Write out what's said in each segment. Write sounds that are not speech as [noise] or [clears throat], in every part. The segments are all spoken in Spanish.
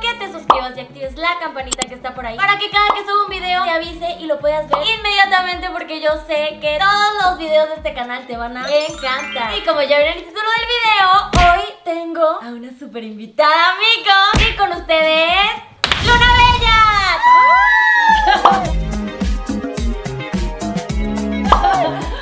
que te suscribas y actives la campanita que está por ahí para que cada que suba un video te avise y lo puedas ver inmediatamente porque yo sé que todos los videos de este canal te van a encantar. Y como ya vieron el título del video, hoy tengo a una super invitada, amigos. Y con ustedes, Luna Bella. [laughs]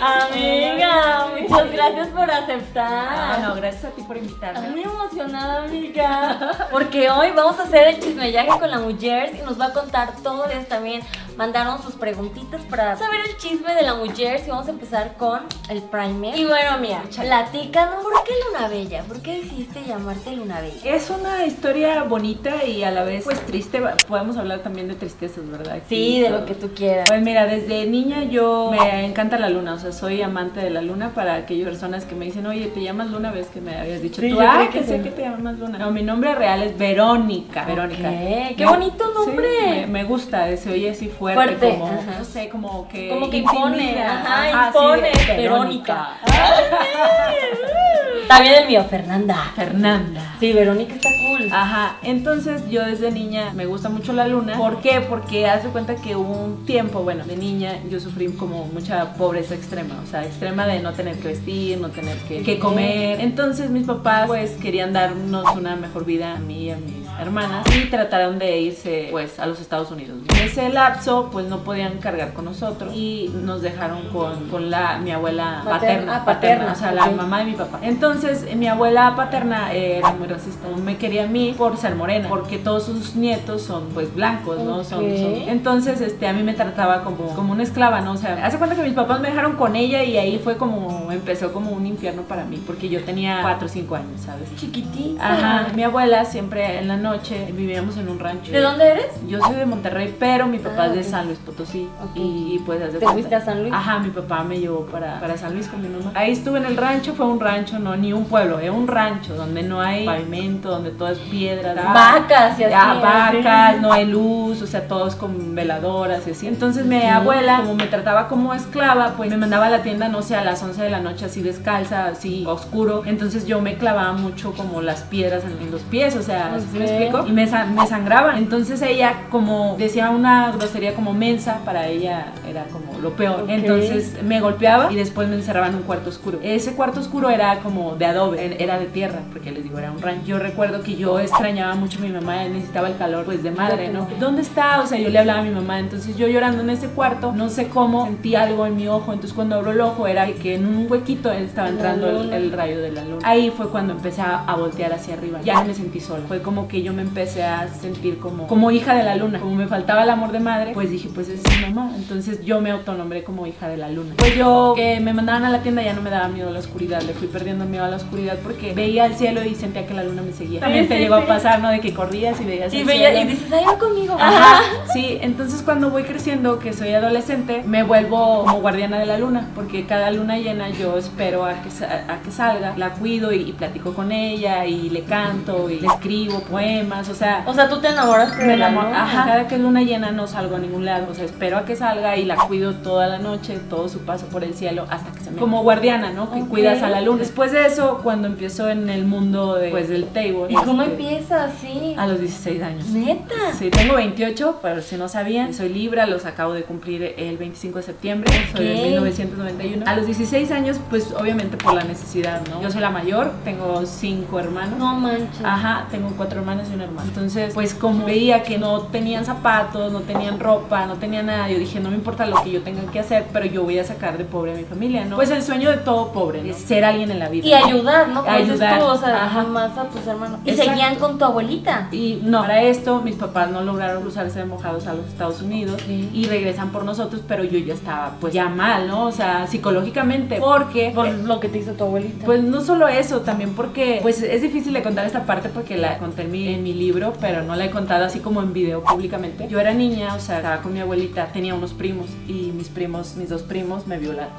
Amiga, muchas gracias por aceptar. Ah, no, gracias a ti por invitarme. Estoy muy emocionada, amiga. Porque hoy vamos a hacer el chismellaje con la mujer y nos va a contar todo. Ustedes también mandaron sus preguntitas para saber el chisme de la mujer. Y vamos a empezar con el primer. Y bueno, mira, platícanos. ¿Por qué Luna Bella? ¿Por qué decidiste llamarte Luna Bella? Es una historia bonita y a la vez pues triste. Podemos hablar también de tristezas, ¿verdad? Sí, de lo que tú quieras. Pues mira, desde niña yo me encanta la luna, o sea, soy amante de la luna para aquellas personas que me dicen, oye, te llamas Luna, ves que me habías dicho Sí, tú, ah, que que sé sí. que te llamas Luna. No, mi nombre real es Verónica. Verónica. Ok, qué bonito Sí, nombre. me, me gusta, se oye así fuerte, Fuerte, como, ajá. no sé, como que Como que impone, ajá, Ajá, sí, impone, de Verónica. [laughs] También el mío, Fernanda. Fernanda. Sí, Verónica está cool. Ajá, entonces yo desde niña me gusta mucho la luna. ¿Por qué? Porque hace cuenta que hubo un tiempo, bueno, de niña yo sufrí como mucha pobreza extrema, o sea, extrema de no tener que vestir, no tener que, que comer. Entonces mis papás pues querían darnos una mejor vida a mí y a mis hermanas y trataron de irse pues a los Estados Unidos. En ese lapso pues no podían cargar con nosotros y nos dejaron con, con la, mi abuela Materna, paterna, ah, paterna, o sea, la mamá de mi papá. Entonces, mi abuela paterna era muy racista. No me quería a mí por ser morena, porque todos sus nietos son pues blancos, ¿no? Son, Ok. son- Entonces, este, a mí me trataba como, como una esclava, ¿no? O sea, hace cuenta que mis papás me dejaron con ella y ahí fue como, empezó como un infierno para mí, porque yo tenía 4 o 5 años, ¿sabes? Chiquitita. Ajá, mi abuela siempre en la noche vivíamos en un rancho. ¿De dónde eres? Yo soy de Monterrey, pero mi papá Ah, es de. San Luis Potosí. Y, y, pues haz de ¿Te cuenta- fuiste a San Luis? Ajá, mi papá me llevó para, para San Luis con mi mamá. Ahí estuve en el rancho, fue un rancho, no ni un pueblo, es un rancho donde no hay pavimento, donde todo es piedra. Vacas y así. Ya, vacas, no hay luz, o sea, todos con veladoras y así. Entonces mi abuela, como me trataba como esclava, pues me mandaba a la tienda, no sé, a las 11 de la noche así descalza, así oscuro. Entonces yo me clavaba mucho como las piedras en, en los pies, o sea, ¿sí me Ok. Explico? Y me, sa- me sangraba. Entonces ella como decía una grosería como mensa, para ella era como lo peor. Entonces me golpeaba y después me encerraba en un cuarto oscuro. Ese cuarto oscuro era como de adobe, era de tierra, porque les digo, era un rancho. Yo recuerdo que yo extrañaba mucho a mi mamá, necesitaba el calor pues de madre, ¿no? ¿Dónde está? O sea, yo le hablaba a mi mamá, entonces yo llorando en ese cuarto, no sé cómo, sentí algo en mi ojo, entonces cuando abro el ojo era que en un huequito estaba entrando el, rayo de la luna. Ahí fue cuando empecé a, a voltear hacia arriba. Ya no me sentí sola. Fue como que yo me empecé a sentir como, como hija de la luna. Como me faltaba el amor de madre, pues dije, pues es mi mamá. Entonces yo me autonombré como hija de la luna. Pues yo que me mandaban a la tienda ya no me daba miedo a la oscuridad. Le fui perdiendo miedo a la oscuridad porque veía el cielo y sentía que la luna me seguía. También te sí, llegó sí. a pasar, ¿no? De que corrías y veías Y, el veía- cielo. y dices, ay, ven conmigo. Ajá, sí, entonces cuando voy creciendo, que soy adolescente, me vuelvo como guardiana de la luna, porque cada luna llena yo espero a que, a que salga, la cuido y, y platico con ella y le canto y le escribo poemas, o sea, O sea, tú te enamoraste me de la enamoro. Ajá, cada que es luna llena no salgo a ningún lado, o sea, espero a que salga y la cuido toda la noche, todo su paso por el cielo hasta que se me... Como guardiana, ¿no? Que cuidas a la luna. Después de eso, cuando empiezo en el mundo de, pues, del table. ¿Y cómo este, empieza así? A los 16 años. Neta. Sí, tengo 28, pero si no sabían, soy Libra, los acabo de cumplir el 25 de septiembre, soy de 1991. A los 16 años, pues obviamente por la necesidad, ¿no? Yo soy la mayor, tengo cinco hermanos. No manches. Ajá, tengo cuatro hermanos y un hermano. Entonces, pues como veía que no tenían zapatos, no tenían ropa, no tenían nada, yo dije, no me importa lo que yo tenga que hacer, pero yo voy a sacar de pobre a mi familia, ¿no? Pues el sueño de todo pobre, ¿no? Es ser alguien en la vida. Y ayudar, ¿no? Ayudar. tú, o sea, Ajá. más a tus hermanos. Y Exacto. seguían con tu abuelita. Y no, para esto mis papás no lograron cruzarse de mojados a los Estados Unidos y regresan por nosotros, pero yo ya estaba pues ya mal, ¿no? O sea, psicológicamente, porque Por lo que te hizo tu abuelita. pues no solo eso, también porque pues es difícil de contar esta parte porque la conté en mi, en mi libro, pero no la he contado así como en video públicamente. Yo era niña, o sea, estaba con mi abuelita, tenía unos primos y mis primos, mis dos primos me violaron,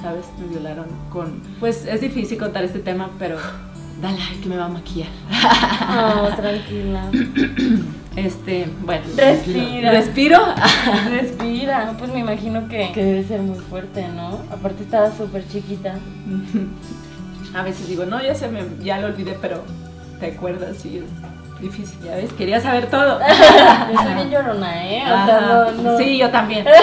¿sabes? Me violaron con... Pues es difícil contar este tema, pero dale, ay, que me va a maquillar. No, [laughs] tranquila. Este, bueno. Respira. Respiro. [laughs] Respira. Pues me imagino que, que debe ser muy fuerte, ¿no? Aparte estaba súper chiquita. A veces digo, no, ya se me, ya lo olvidé, pero te acuerdas y difícil, ya ves, quería saber todo. [laughs] Yo soy bien llorona, ¿eh? O sea, no, no. Sí, yo también. [laughs]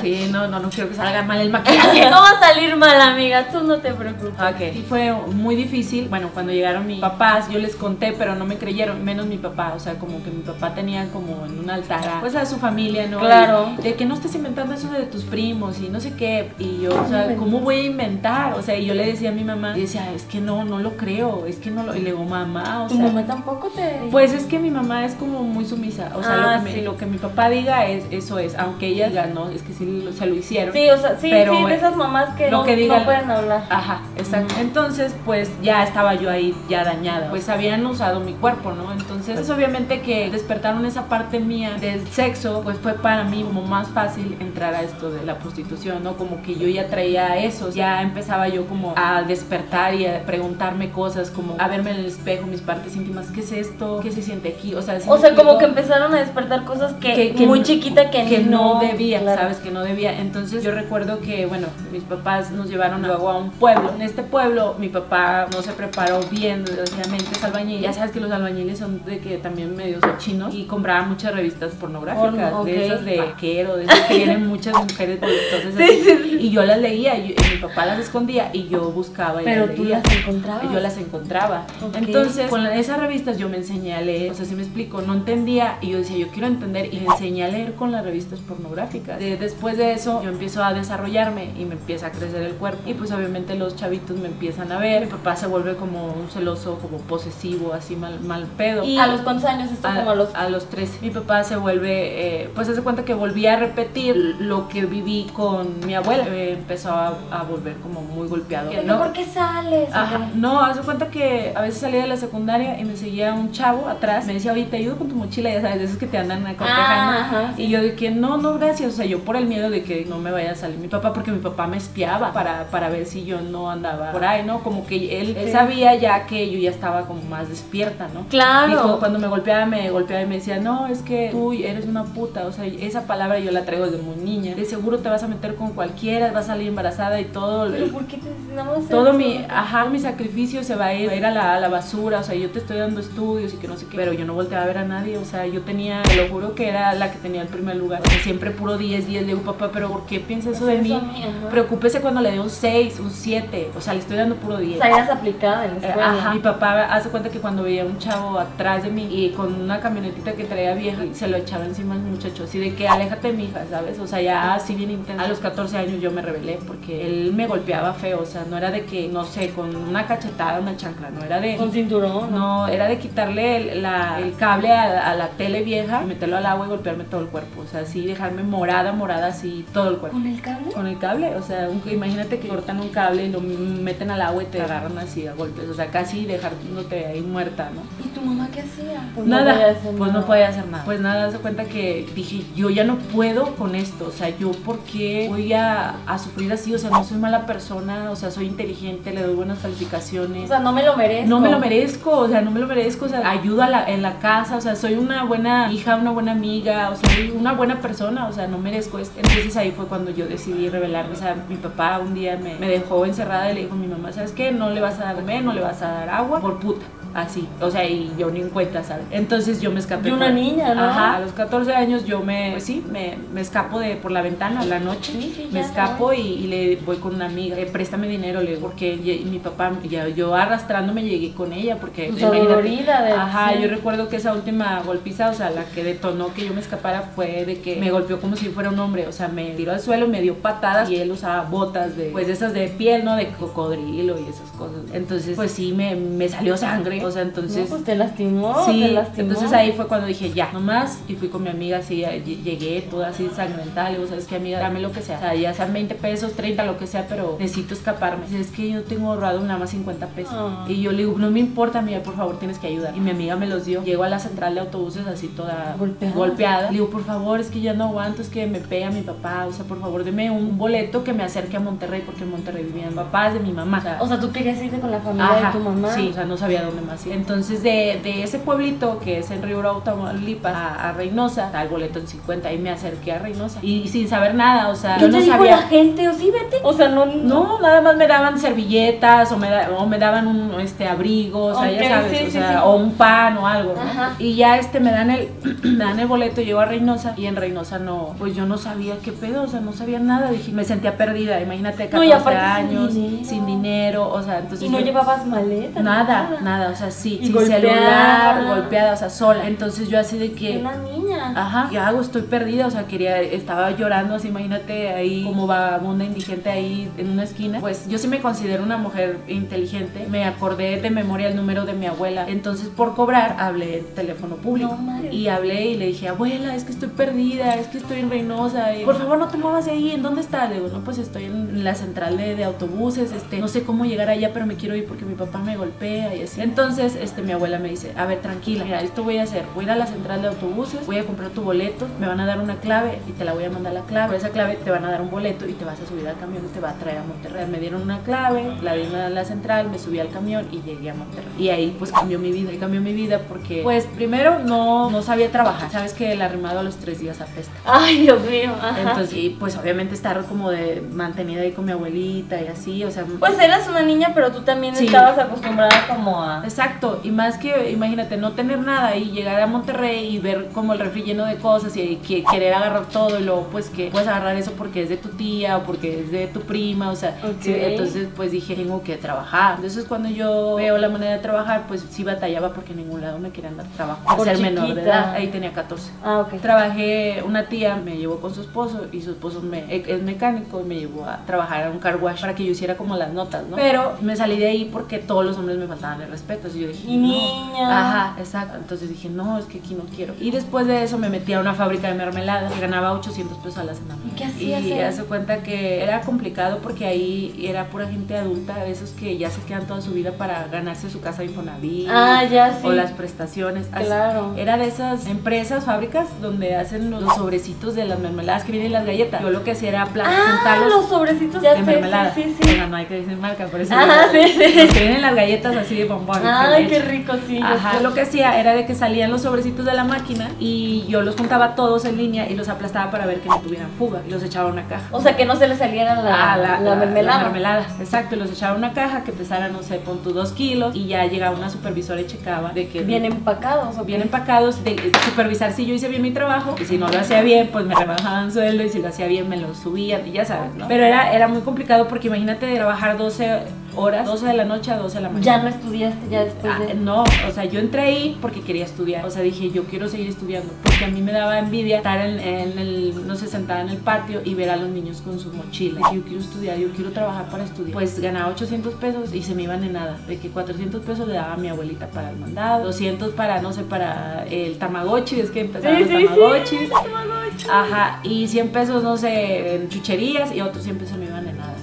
Sí, no, no, no quiero que salga mal el maquillaje. No va a salir mal, amiga, tú no te preocupes. Ok. Y fue muy difícil. Bueno, cuando llegaron mis papás, yo les conté, pero no me creyeron, menos mi papá. O sea, como que mi papá tenía como en un altar a, pues a su familia, ¿no? Claro. Y de que no estés inventando eso de tus primos y no sé qué. Y yo, o sea? ¿cómo voy a inventar? O sea, y yo le decía a mi mamá, y decía, es que no, no lo creo, es que no lo. Y le digo, mamá, o Tu sea. mamá tampoco te. Pues es que mi mamá es como muy sumisa, o sea, Ah, lo, que sí. me- lo que mi papá diga es eso es, aunque ella diga no, es que sí lo- se lo hicieron. Sí, o sea, sí, Pero, sí, de esas mamás que, lo no, que diga- no pueden hablar. Ajá, exacto. Entonces, pues ya estaba yo ahí ya dañada. Pues habían usado mi cuerpo, ¿no? Entonces, pues, obviamente que despertaron esa parte mía del sexo, pues fue para mí como más fácil entrar a esto de la prostitución, ¿no? Como que yo ya traía eso, ya empezaba yo como a despertar y a preguntarme cosas, como a verme en el espejo, mis partes íntimas, ¿qué es esto? ¿Qué se siente aquí? O sea, ¿sí O sea, como que empezaron a despertar cosas que, que, que muy no- chiquita que, que no, debía, claro. sabes que no debía. Entonces yo recuerdo que, bueno, mis papás nos llevaron luego a un pueblo. En este pueblo mi papá no se preparó bien, desgraciadamente es albañil. Ya sabes que los albañiles son de que también medios chinos y compraba muchas revistas pornográficas, Porno, ok. de esas de vaquero, de esas que vienen muchas mujeres voluptuosas [laughs] Sí, sí, sí. Y yo las leía, y, y mi papá las escondía y yo buscaba y Pero las tú leía. las encontrabas. Yo las encontraba. Ok. Entonces, con esas revistas yo me enseñé a leer. O sea, si me explico, no entendía y yo decía, yo quiero entender y me enseñé a leer con las revistas pornográficas. De- después de eso, yo empiezo a desarrollarme y me empieza a crecer el cuerpo. Y pues obviamente los chavitos me empiezan a ver. Mi papá se vuelve como un celoso, como posesivo, así mal, mal pedo. ¿Y a los cuántos años? Esto A, como a los... a los 13. Mi papá se vuelve, eh, pues hace cuenta que volví a repetir lo que viví con mi abuela. Eh, empezó a, a volver como muy golpeado. ¿De que ¿no? ¿Por qué sales? Ajá. No, hace cuenta que a veces salía de la secundaria y me seguía un chavo atrás. Me decía, oye, te ayudo con tu mochila, ya sabes, de esos que te andan. Ah, sí. Y yo de que no, no, gracias. O sea, yo por el miedo de que no me vaya a salir mi papá, porque mi papá me espiaba para, para ver si yo no andaba por ahí, ¿no? Como que él, sabía ya que yo ya estaba como más despierta, ¿no? Claro. Dijo, cuando me golpeaba, me golpeaba y me decía, no, es que tú eres una puta. O sea, esa palabra yo la traigo desde muy niña. De seguro te vas a meter con cualquiera, vas a salir embarazada y todo. ¿Pero por qué te más Todo eso? mi, ajá, mi sacrificio se va a ir, va a, ir a, la, a la basura, o sea, yo te estoy dando estudios y que no sé qué, pero yo no volteaba a ver a nadie, o sea, yo tenía, te lo juro que era la que tenía el primer lugar, o sea, siempre puro 10, 10, le digo, papá, pero ¿por qué piensa eso de Eso mí? a ajá. Preocúpese cuando le dé un 6, un 7, o sea, le estoy dando puro 10. O sea, eras aplicada en la Eh, escuela. Ajá. Mi papá hace cuenta que cuando veía un chavo atrás de mí y con una camionetita que traía vieja, se lo echaba encima al muchacho, así de que aléjate mi hija, ¿sabes? O sea, ya así bien intenso. A los 14 años yo me rebelé porque él me golpeaba feo, o sea, no era de que, no sé, con una cachetada, una chancla, no era de... Con cinturón. No, era de quitarle el, la- el cable a, a la tele vieja, y meterlo al agua y golpearme todo el cuerpo. O sea, así dejarme morada, morada, así todo el cuerpo. ¿Con el cable? Con el cable, o sea, un- imagínate que cortan un cable y lo meten al agua y te agarran así a golpes, o sea, casi dejándote ahí muerta, ¿no? ¿Y tu mamá qué hacía? Pues nada, hacer pues no podía hacer nada. Pues nada, se cuenta que dije, yo ya no puedo con esto, o sea, yo por qué voy a, a sufrir así, o sea, no soy mala persona, o sea, soy inteligente, le doy buenas calificaciones. O sea, no me lo merezco. No me lo merezco, o sea, no me lo merezco, o sea, en la casa, o sea, soy una buena hija, una buena amiga, o sea, soy una buena persona, o sea, no merezco esto. Entonces ahí fue cuando yo decidí rebelarme, o sea, mi papá un día me, me dejó encerrada y le dijo a mi mamá, ¿sabes qué? No le vas a dar comer, no le vas a dar agua, por puta. Así, o sea, y yo ni en cuenta, ¿sabes? Entonces yo me escapé. Y una por- niña, ¿no? Ajá, a los 14 años yo me, pues sí, me, me escapo de por la ventana a la noche, Sí, sí, me escapo y, y le voy con una amiga, eh, préstame dinero, le digo, porque mi papá, ya, yo arrastrándome llegué con ella, porque Pues dolorida de- Ajá, sí. yo recuerdo que esa última golpiza, o sea, la que detonó que yo me escapara fue de que me golpeó como si fuera un hombre, o sea, me tiró al suelo, me dio patadas y él usaba botas de, pues esas de piel, ¿no? De cocodrilo y esas cosas. Entonces, pues sí, me, me salió sangre, o sea, No, entonces... pues te lastimó, Sí, te lastimó. entonces ahí fue cuando dije ya, nomás, y fui con mi amiga así, ll- llegué toda así sangrentada, le digo, ¿sabes qué amiga? Dame lo que sea, o sea, ya sean 20 pesos, 30, lo que sea, pero necesito escaparme. Dice, es que yo tengo ahorrado nada más 50 pesos. Ah. Y yo le digo, no me importa, amiga, por favor, tienes que ayudar. Y mi amiga me los dio. Llego a la central de autobuses así toda Golpeada. golpeada. Le digo, por favor, es que ya no aguanto, es que me pega mi papá, o sea, por favor, deme un boleto que me acerque a Monterrey, porque en Monterrey vivían papás de mi mamá. O sea, O sea, tú querías irte con la familia Ajá, de tu mamá. Sí, o sea, no sabía dónde más. ir. Entonces de, de ese pueblito que es en Río Bravo, Tamaulipas, a, a Reynosa, al boleto en 50 y me acerqué a Reynosa. Y, sin saber nada, o sea, ¿Qué yo no dijo sabía. la gente? O sí, vete. O sea, no. No, nada más me daban servilletas o me, da- o me daban un este abrigo, o sea, ya sabes, sí, o sí, sea, sí. o un pan o algo. Y ya este me dan el [clears throat] me dan el boleto, llego a Reynosa y en Reynosa no, pues yo no sabía qué pedo, o sea, no sabía nada, dije, me sentía perdida, imagínate 14 No, y aparte sin años, dinero. sin dinero, o sea, entonces Y no yo- llevabas maleta. Nada, nada, o sea, sí, Y sin golpeada. celular, golpeada, o sea, sola. Entonces yo así de que, Una niña. ajá, ¿qué hago? Estoy perdida, o sea, quería, estaba llorando, así, imagínate ahí como vagabunda indigente ahí en una esquina. Pues yo sí me considero una mujer inteligente, me acordé de memoria el número de mi abuela. Entonces por cobrar hablé en teléfono público No, madre. y hablé y le dije, abuela, es que estoy perdida, es que estoy en Reynosa, y, por favor no te muevas de ahí, ¿en dónde estás? Le digo, no, pues estoy en la central de, de autobuses, este, no sé cómo llegar allá, pero me quiero ir porque mi papá me golpea y así. Entonces, este, mi abuela me dice, a ver, tranquila, mira, esto voy a hacer, voy a ir a la central de autobuses, voy a comprar tu boleto, me van a dar una clave y te la voy a mandar la clave. Por esa clave te van a dar un boleto y te vas a subir al camión y te va a traer a Monterrey. Me dieron una clave, la di a la central, me subí al camión y llegué a Monterrey. Y ahí pues cambió mi vida, y cambió mi vida porque pues primero no, no sabía trabajar. Sabes que el arrimado a los tres días apesta. Ay, Dios mío. Ajá. Entonces, y pues obviamente estar como de mantenida ahí con mi abuelita y así, o sea, Pues eras una niña, pero tú también Sí. estabas acostumbrada como a. Exacto, y más que, imagínate, no tener nada y llegar a Monterrey y ver como el refri lleno de cosas y que, querer agarrar todo y luego pues que puedes agarrar eso porque es de tu tía o porque es de tu prima, o sea, sí, entonces pues dije, tengo que trabajar. Entonces cuando yo veo la manera de trabajar, pues sí batallaba porque en ningún lado me querían dar trabajo. Por ser menor de edad, ahí tenía 14. Ah, ok. Trabajé, una tía me llevó con su esposo y su esposo me, es mecánico y me llevó a trabajar en un car wash para que yo hiciera como las notas, ¿no? Pero me salí de ahí porque todos los hombres me faltaban el respeto. Así yo dije, Y no. niña. Ajá, exacto. Entonces dije, no, es que aquí no quiero. Y después de eso me metí a una fábrica de mermelada y ganaba 800 pesos a la semana. ¿Y qué hacías Y hace cuenta que era complicado porque ahí era pura gente adulta, de esos que ya se quedan toda su vida para ganarse su casa de Infonavit. Ah, ya sí. O las prestaciones. Así- Claro. Era de esas empresas, fábricas, donde hacen los sobrecitos de las mermeladas que vienen en las galletas. Yo lo que hacía era plan, Ah, los sobrecitos de sé, mermelada. Sí, sí, sí. No hay que decir marca, por eso. Ajá, digo, sí, sí. Vienen en las galletas así de bombón. Ay, qué rico, sí. yo Ajá, lo que hacía era de que salían los sobrecitos de la máquina y yo los juntaba todos en línea y los aplastaba para ver que no tuvieran fuga y los echaba a una caja. O sea, que no se le saliera la, Ah, la, mermelada. la mermelada, exacto, y los echaba a una caja que pesara, no sé, pon tu dos kilos y ya llegaba una supervisora y checaba de que Bien empacados. ¿o qué? bien empacados, de supervisar si yo hice bien mi trabajo, y si no lo hacía bien, pues me rebajaban sueldo, y si lo hacía bien, me lo subían, y ya sabes, ¿no? Pero era, era muy complicado porque imagínate trabajar 12 horas, 12 de la noche a 12 de la mañana. Ya no estudiaste ya después Ah, de. no, o sea, yo entré ahí porque quería estudiar. O sea, dije, yo quiero seguir estudiando. Porque a mí me daba envidia estar en, en el, no sé, sentada en el patio y ver a los niños con su mochila. Dije, yo quiero estudiar, yo quiero trabajar para estudiar. Pues ganaba 800 pesos y se me iban en nada. De que 400 pesos le daba a mi abuelita para el mandado, 200 para, no sé, para el tamagotchi, es que empezaron Sí, los sí, sí, tamagotchis. Tamagotchi. Ajá, y 100 pesos, no sé, en chucherías y otros 100 pesos me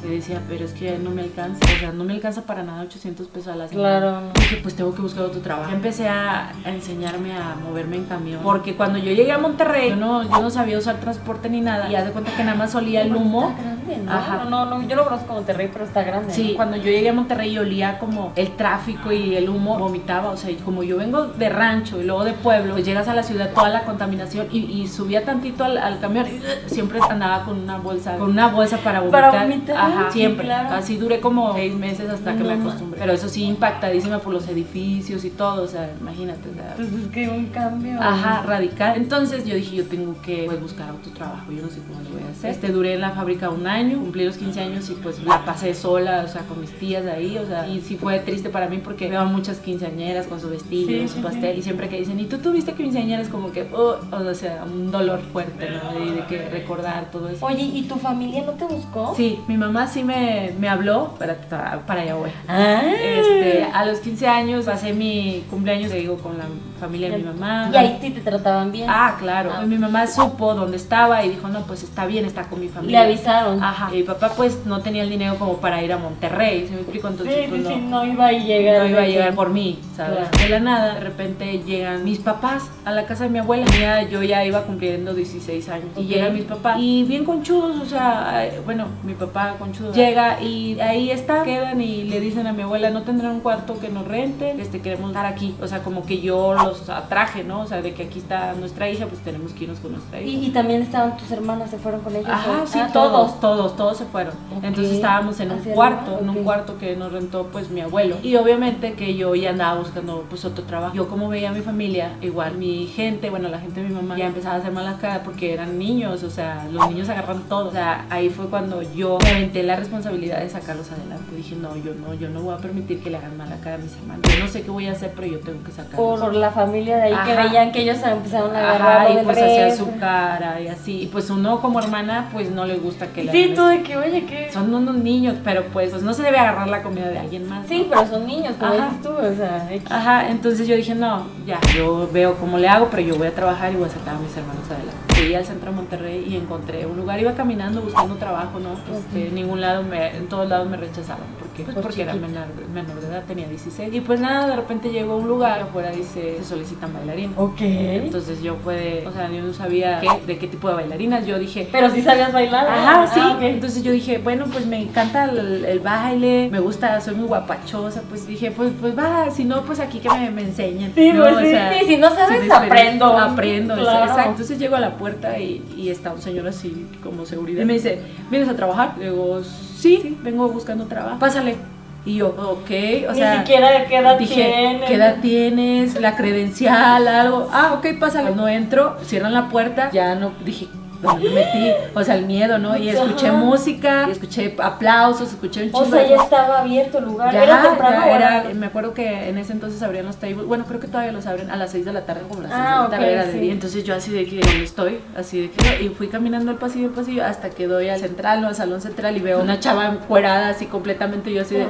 iban en nada. Y decía, pero es que no me alcanza, o sea, no me alcanza para nada 800 pesos a la semana. Claro, no. Dije, pues tengo que buscar otro trabajo. Empecé a, a enseñarme a moverme en camión. Porque cuando yo llegué a Monterrey, yo no, yo no sabía usar transporte ni nada. Y haz de cuenta que nada más olía el humo. Está grande, ¿no? Ajá. No, no, yo lo conozco Monterrey, pero está grande. Sí, ¿no? cuando yo llegué a Monterrey y olía como el tráfico y el humo, vomitaba. O sea, como yo vengo de rancho y luego de pueblo, pues llegas a la ciudad, toda la contaminación y, y subía tantito al, al camión y siempre andaba con una bolsa, con una bolsa para vomitar. Para vomitar, Ajá, siempre. claro. Así duré como seis meses hasta que No me acostumbré. Pero eso sí, impactadísima por los edificios y todo. O sea, imagínate. o sea, Pues es que un cambio. Ajá, radical. Entonces yo dije, yo tengo que pues, buscar otro trabajo, yo no sé cómo lo voy a hacer. Este, duré en la fábrica un año, cumplí los 15 años y pues la pasé sola, o sea, con mis tías ahí, o sea, y sí fue triste para mí porque veo a muchas quinceañeras con su vestido, Sí, su pastel, sí. y siempre que dicen, ¿y tú tuviste quinceañeras? Como que, oh, o sea, un dolor fuerte, ¿no? Y de que recordar todo eso. Oye, ¿y tu familia no te buscó? Sí, mi mamá sí me, me habló, para, para allá voy. Ah. Este, a los 15 años pasé mi cumpleaños, te digo, con la familia de mi mamá. Y ahí sí te trataban bien. Ah, claro. Ah. Mi mamá supo dónde estaba y dijo, no, pues está bien, está con mi Le familia. avisaron. Ajá. Y mi papá pues no tenía el dinero como para ir a Monterrey, ¿se me explico? Entonces sí, pues sí, no. sí, no iba a llegar. No iba a llegar por mí, ¿sabes? Claro. De la nada, de repente llegan mis papás a la casa de mi abuela. Yo ya iba cumpliendo 16 años. Y llegan mis papás. Y bien conchudos, o sea, bueno, mi papá conchudo. Llega y ahí está, quedan y le dicen a mi abuela, no tendrán un cuarto que nos renten, este, queremos estar aquí. O sea, como que yo los atraje, ¿no? O sea, de que aquí está nuestra hija, pues tenemos que irnos con nuestra hija. Y, y también estaban tus hermanas, se fueron con ellos. Ajá, ¿o? sí, Ah, todos, todos, todos se fueron. Entonces estábamos en un cuarto, en un cuarto que nos rentó pues mi abuelo. Y obviamente que yo ya andaba buscando pues otro trabajo. Yo como veía a mi familia, igual mi gente, bueno, la gente de mi mamá ya empezaba a hacer mala cara porque eran niños, o sea, los niños agarran todo. O sea, ahí fue cuando yo me aventé la responsabilidad de sacarlos adelante. Dije, no, yo no, yo no voy a permitir que le hagan mala cara a mis hermanos. Yo no sé qué voy a hacer, pero yo tengo que sacarlos. Por la familia de ahí que veían que ellos empezaron a agarrar Ajá, y pues hacía resto. su cara y así. Y pues uno como hermana, pues no le gusta que le Sí, tú de que, oye, ¿qué? son unos niños, pero pues, pues no se debe agarrar la comida de alguien más. ¿no? Sí, pero son niños, como Ajá. dices tú, o sea. Ajá, entonces yo dije, no, ya, yo veo cómo le hago, pero yo voy a trabajar y voy a sacar a mis hermanos adelante. Fui al centro de Monterrey y encontré un lugar, iba caminando buscando trabajo, ¿no? Este, en ningún lado, me, en todos lados me rechazaban. ¿Por qué? Pues Por porque era menor, menor de edad, tenía 16. Y pues nada, de repente llegó a un lugar, afuera dice, se solicitan bailarines. Ok. Entonces yo fue de, o sea, yo no sabía qué- de qué tipo de bailarinas, yo dije, Pero sí sabías bailar. Ajá, sí. Ah. Entonces yo dije, bueno, pues me encanta el, el baile, me gusta, soy muy guapachosa. Pues dije, pues, pues va, si no, pues aquí que me, me enseñen. Sí, ¿no? pues O sí, sea, sí, si no sabes, aprendo. Aprendo, Claro. exacto. Entonces llego a la puerta y, y está un señor así como seguridad. Y me dice, ¿vienes a trabajar? Le digo, sí, vengo buscando trabajo. Pásale. Y yo, ok, o Ni sea. siquiera qué edad Dije, tienes. ¿qué edad tienes? La credencial, algo. Ah, ok, pásale. No entro, cierran la puerta. Ya no, dije, ¿dónde me metí? O sea, el miedo, ¿no? Y escuché Ajá. música, y escuché aplausos, escuché un O chingo sea, de ya estaba abierto el lugar. Ya, ¿Era temprano ya o era, me acuerdo que en ese entonces abrían los tables, bueno, creo que todavía los abren a las 6 de la tarde, como las 6 Ah, de la ok, tarde era de sí. día. Entonces yo así de que, ¿dónde estoy? Así de que, y fui caminando el pasillo, el pasillo, hasta que doy al central, no, al salón central, y veo una chava encuerada, así completamente, yo así de,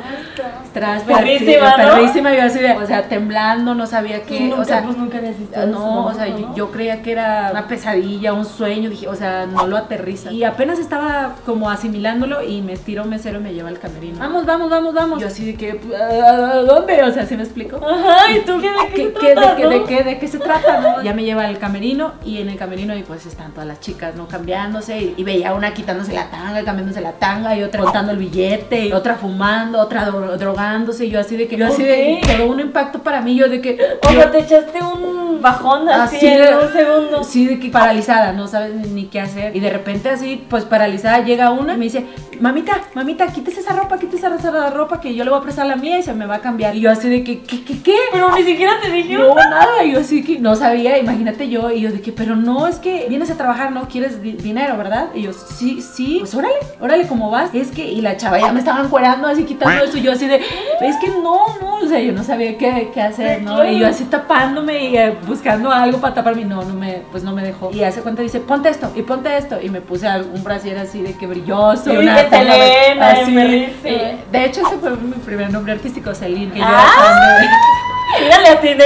tras, Perrísima, ¿no? perrísima, yo así de, o sea, temblando, no sabía Y qué, nunca, o sea, pues nunca eso, no, o sea, yo, ¿no? yo creía que era una pesadilla, un sueño, dije, o sea, no lo aterriza. Y apenas estaba como asimilándolo y me estiro un mesero y me lleva al camerino. Vamos, vamos, vamos, vamos. Yo así de que, ¿a dónde? O sea, ¿sí me explico? Ajá, ¿y tú qué de qué, ¿Qué, se trata, de, qué, no? de, qué, ¿De qué se trata? no? Ya me lleva al camerino y en el camerino y pues están todas las chicas, ¿no? Cambiándose y, y veía una quitándose la tanga, cambiándose la tanga y otra contando el billete, y otra fumando, otra dro- drogándose y yo así de que, yo así de, todo un impacto para mí, yo de que... O sea, te echaste un bajón así, Así en de- un segundo. Sí, de que paralizada, no sabes ni, ni qué hacer. Y de repente así, pues paralizada, llega una y me dice, mamita, mamita, quítese esa ropa, quítese esa ropa que yo le voy a prestar la mía y se me va a cambiar. Y yo así de que, ¿qué, qué, qué? Pero ni siquiera te dijeron. No, nada, y yo así que no sabía, imagínate yo, y yo de que, pero no, es que vienes a trabajar, no quieres di- dinero, ¿verdad? Y yo, sí, sí, pues órale, órale, ¿cómo vas? Es que, y la chava ya me estaban cuerando así, quitando eso, y yo así de, es que no, no, o sea, yo no sabía qué, qué hacer, ¿no? Y yo así tapándome y eh, buscando algo para taparme, no, no me, pues no me dejó. Y hace cuenta dice, ponte esto, y ponte esto, y me puse un brasier así de que brilloso, una Selena, así. Y, de hecho, ese fue mi primer nombre artístico, yo Ah. Mira, le atiné.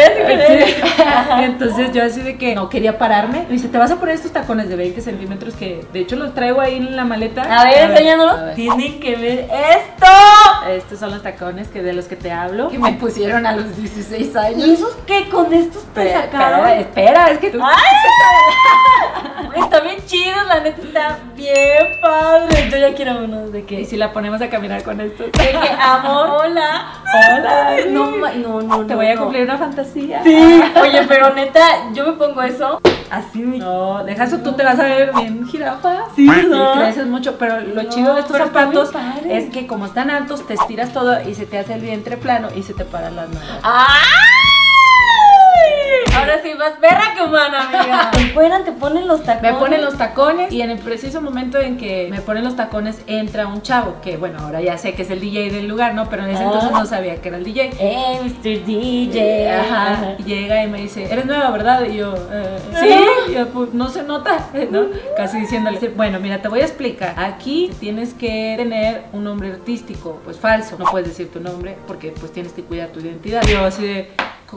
Sí. [laughs] Entonces yo así de que no quería pararme. Me dice, te vas a poner estos tacones de 20 centímetros que de hecho los traigo ahí en la maleta. A ver, enséñanos. Tienen que ver esto. Estos son los tacones que de los que te hablo. Que me pusieron a los 16 años. ¿Y esos qué? ¿Con estos te sacaron? espera, espera, es que tú... ¡Ay! Está bien chido, la neta está bien padre. Yo ya quiero unos de Y que. si la ponemos a caminar con estos. De que amor, [laughs] hola. Hola. No, no, no, Te no, voy a no. cumplir una fantasía. Sí, [laughs] oye, pero neta, yo me pongo eso. Así me. No, deja eso, tú te vas a ver bien jirafa. Sí, ¿no? creces mucho, pero lo No, chido de estos zapatos es que como están altos, te estiras todo y se te hace el vientre plano y se te paran las manos. ¡Ay! Ahora sí, más perra que humana, amiga. [laughs] Te te ponen los tacones. Me ponen los tacones y en el preciso momento en que me ponen los tacones entra un chavo que bueno, ahora ya sé que es el DJ del lugar, ¿no? Pero en ese Ah. entonces no sabía que era el DJ. Eh, Mr. DJ. Ajá, y llega y me dice, eres nueva, ¿verdad? Y yo, eh, sí, y yo, pues, no se nota, [laughs] ¿no? Casi diciéndole, bueno, mira, te voy a explicar, aquí tienes que tener un nombre artístico, pues falso, no puedes decir tu nombre porque pues tienes que cuidar tu identidad. Y yo así de,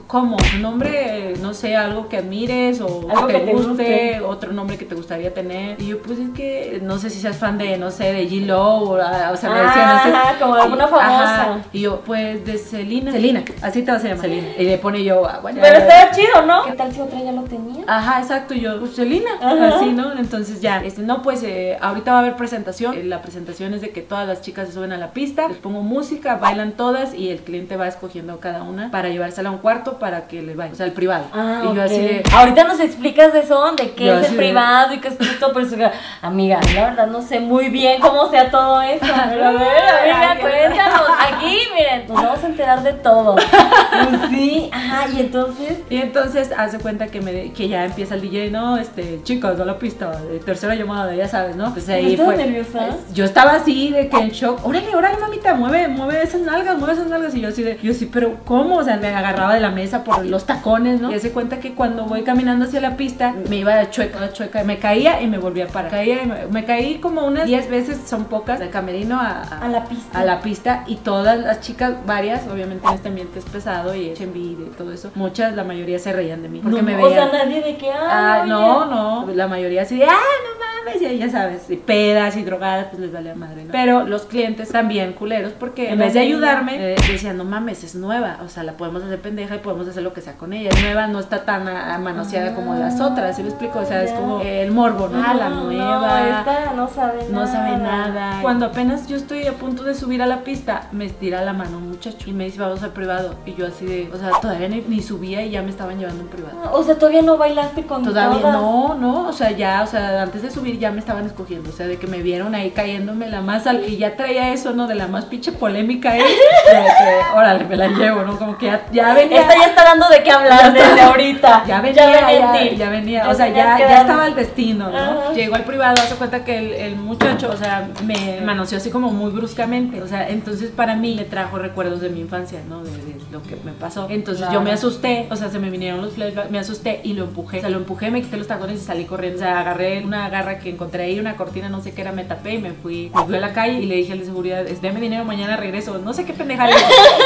¿cómo? ¿Un nombre, no sé, algo que admires o Algo que que te te guste, guste. otro nombre que te gustaría tener? Y yo, pues es que no sé si seas fan de, no sé, de G-Lo o, ah, o sea, me decía, no sé. Ajá, como alguna famosa. ajá. Y yo, pues de Selena. Selena, así te vas a llamar. Selena. Y le pone yo, ah, bueno. Pero estaba chido, ¿no? ¿Qué tal si otra ya lo tenía? Ajá, exacto, y yo, pues Selena, Ajá. así, ¿no? Entonces ya, este, no, pues eh, ahorita va a haber presentación. Eh, La presentación es de que todas las chicas se suben a la pista, les pongo música, bailan todas y el cliente va escogiendo cada una para llevársela a un cuarto para que les vaya, o sea, el privado. Ah, y yo ok. así de, Ahorita nos explicas de eso, de qué Yo es el de- privado y qué es esto, pero eso- amiga, la verdad no sé muy bien cómo sea todo eso. [laughs] Pero a ver, amiga, cuéntanos. Aquí, miren, nos vamos a enterar de todo. [laughs] Pues sí, ajá, y entonces. Y entonces hace cuenta que, me, que ya empieza el DJ, no, este, chicos, a la pista, de tercera llamada, ya sabes, ¿no? Pues ahí ¿Estás fue. nerviosa? Yo estaba así de que en shock, órale, órale, mamita, mueve, mueve esas nalgas, mueve esas nalgas. Y yo así de, yo sí, pero ¿cómo? O sea, me agarraba de la mesa por los tacones, ¿no? Y hace cuenta que cuando voy caminando hacia la pista, me iba chueca, chueca, me caía y me volvía a parar. Caía y me, me caí como unas 10 veces, son pocas, de camerino a, A la pista. a la pista y todas las chicas, varias, obviamente en este ambiente es pesado y es envidia y todo eso, muchas, la mayoría se reían de mí porque No, me O sea, veían. nadie de que. Ah, no, no, la mayoría así de, ah, no mames, y ya sabes, y pedas y drogadas, pues les vale a madre, ¿no? Pero los clientes también culeros, porque en vez de ayudarme, eh, decían, no mames, es nueva, o sea, la podemos hacer pendeja y podemos hacer lo que sea con ella, es nueva, no está tan ah, manoseada como las otras, ¿sí me explico? O sea, es como el morbo, ¿no? Ah, la nueva. No, esta no sabe nada. No sabe nada. Cuando apenas yo estoy a punto de subir a la pista, me estira la mano un muchacho y me dice, vamos al privado. Y yo así de, o sea, todavía ni, ni subía y ya me estaban llevando un privado. Ah, O sea, todavía no bailaste con Todavía todas? no, no, o sea, ya, o sea, antes de subir ya me estaban escogiendo, o sea, de que me vieron ahí cayéndome la más al y ya traía eso, ¿no? De la más pinche polémica, ¿eh? [laughs] De que, órale, me la llevo, ¿no? Como que ya, ya venía. Esta ya está dando de qué hablar Ya está. Ahorita. Ya venía, venía en ya, ya venía, Ya o sea, ya, ya estaba el destino, ¿no? Ajá. Llegó al privado, hace cuenta que el, el muchacho, o sea, me manoseó así como muy bruscamente, o sea, entonces para mí me trajo recuerdos de mi infancia, ¿no? De, de lo que me pasó. Entonces Claro. yo me asusté, o sea, se me vinieron los flashbacks, me asusté y lo empujé, o sea, lo empujé, me quité los tacones y salí corriendo, o sea, agarré una garra que encontré ahí, una cortina, no sé qué era, me tapé y me fui, me fui a la calle y le dije al de seguridad, deme dinero, mañana regreso, no sé qué pendejada.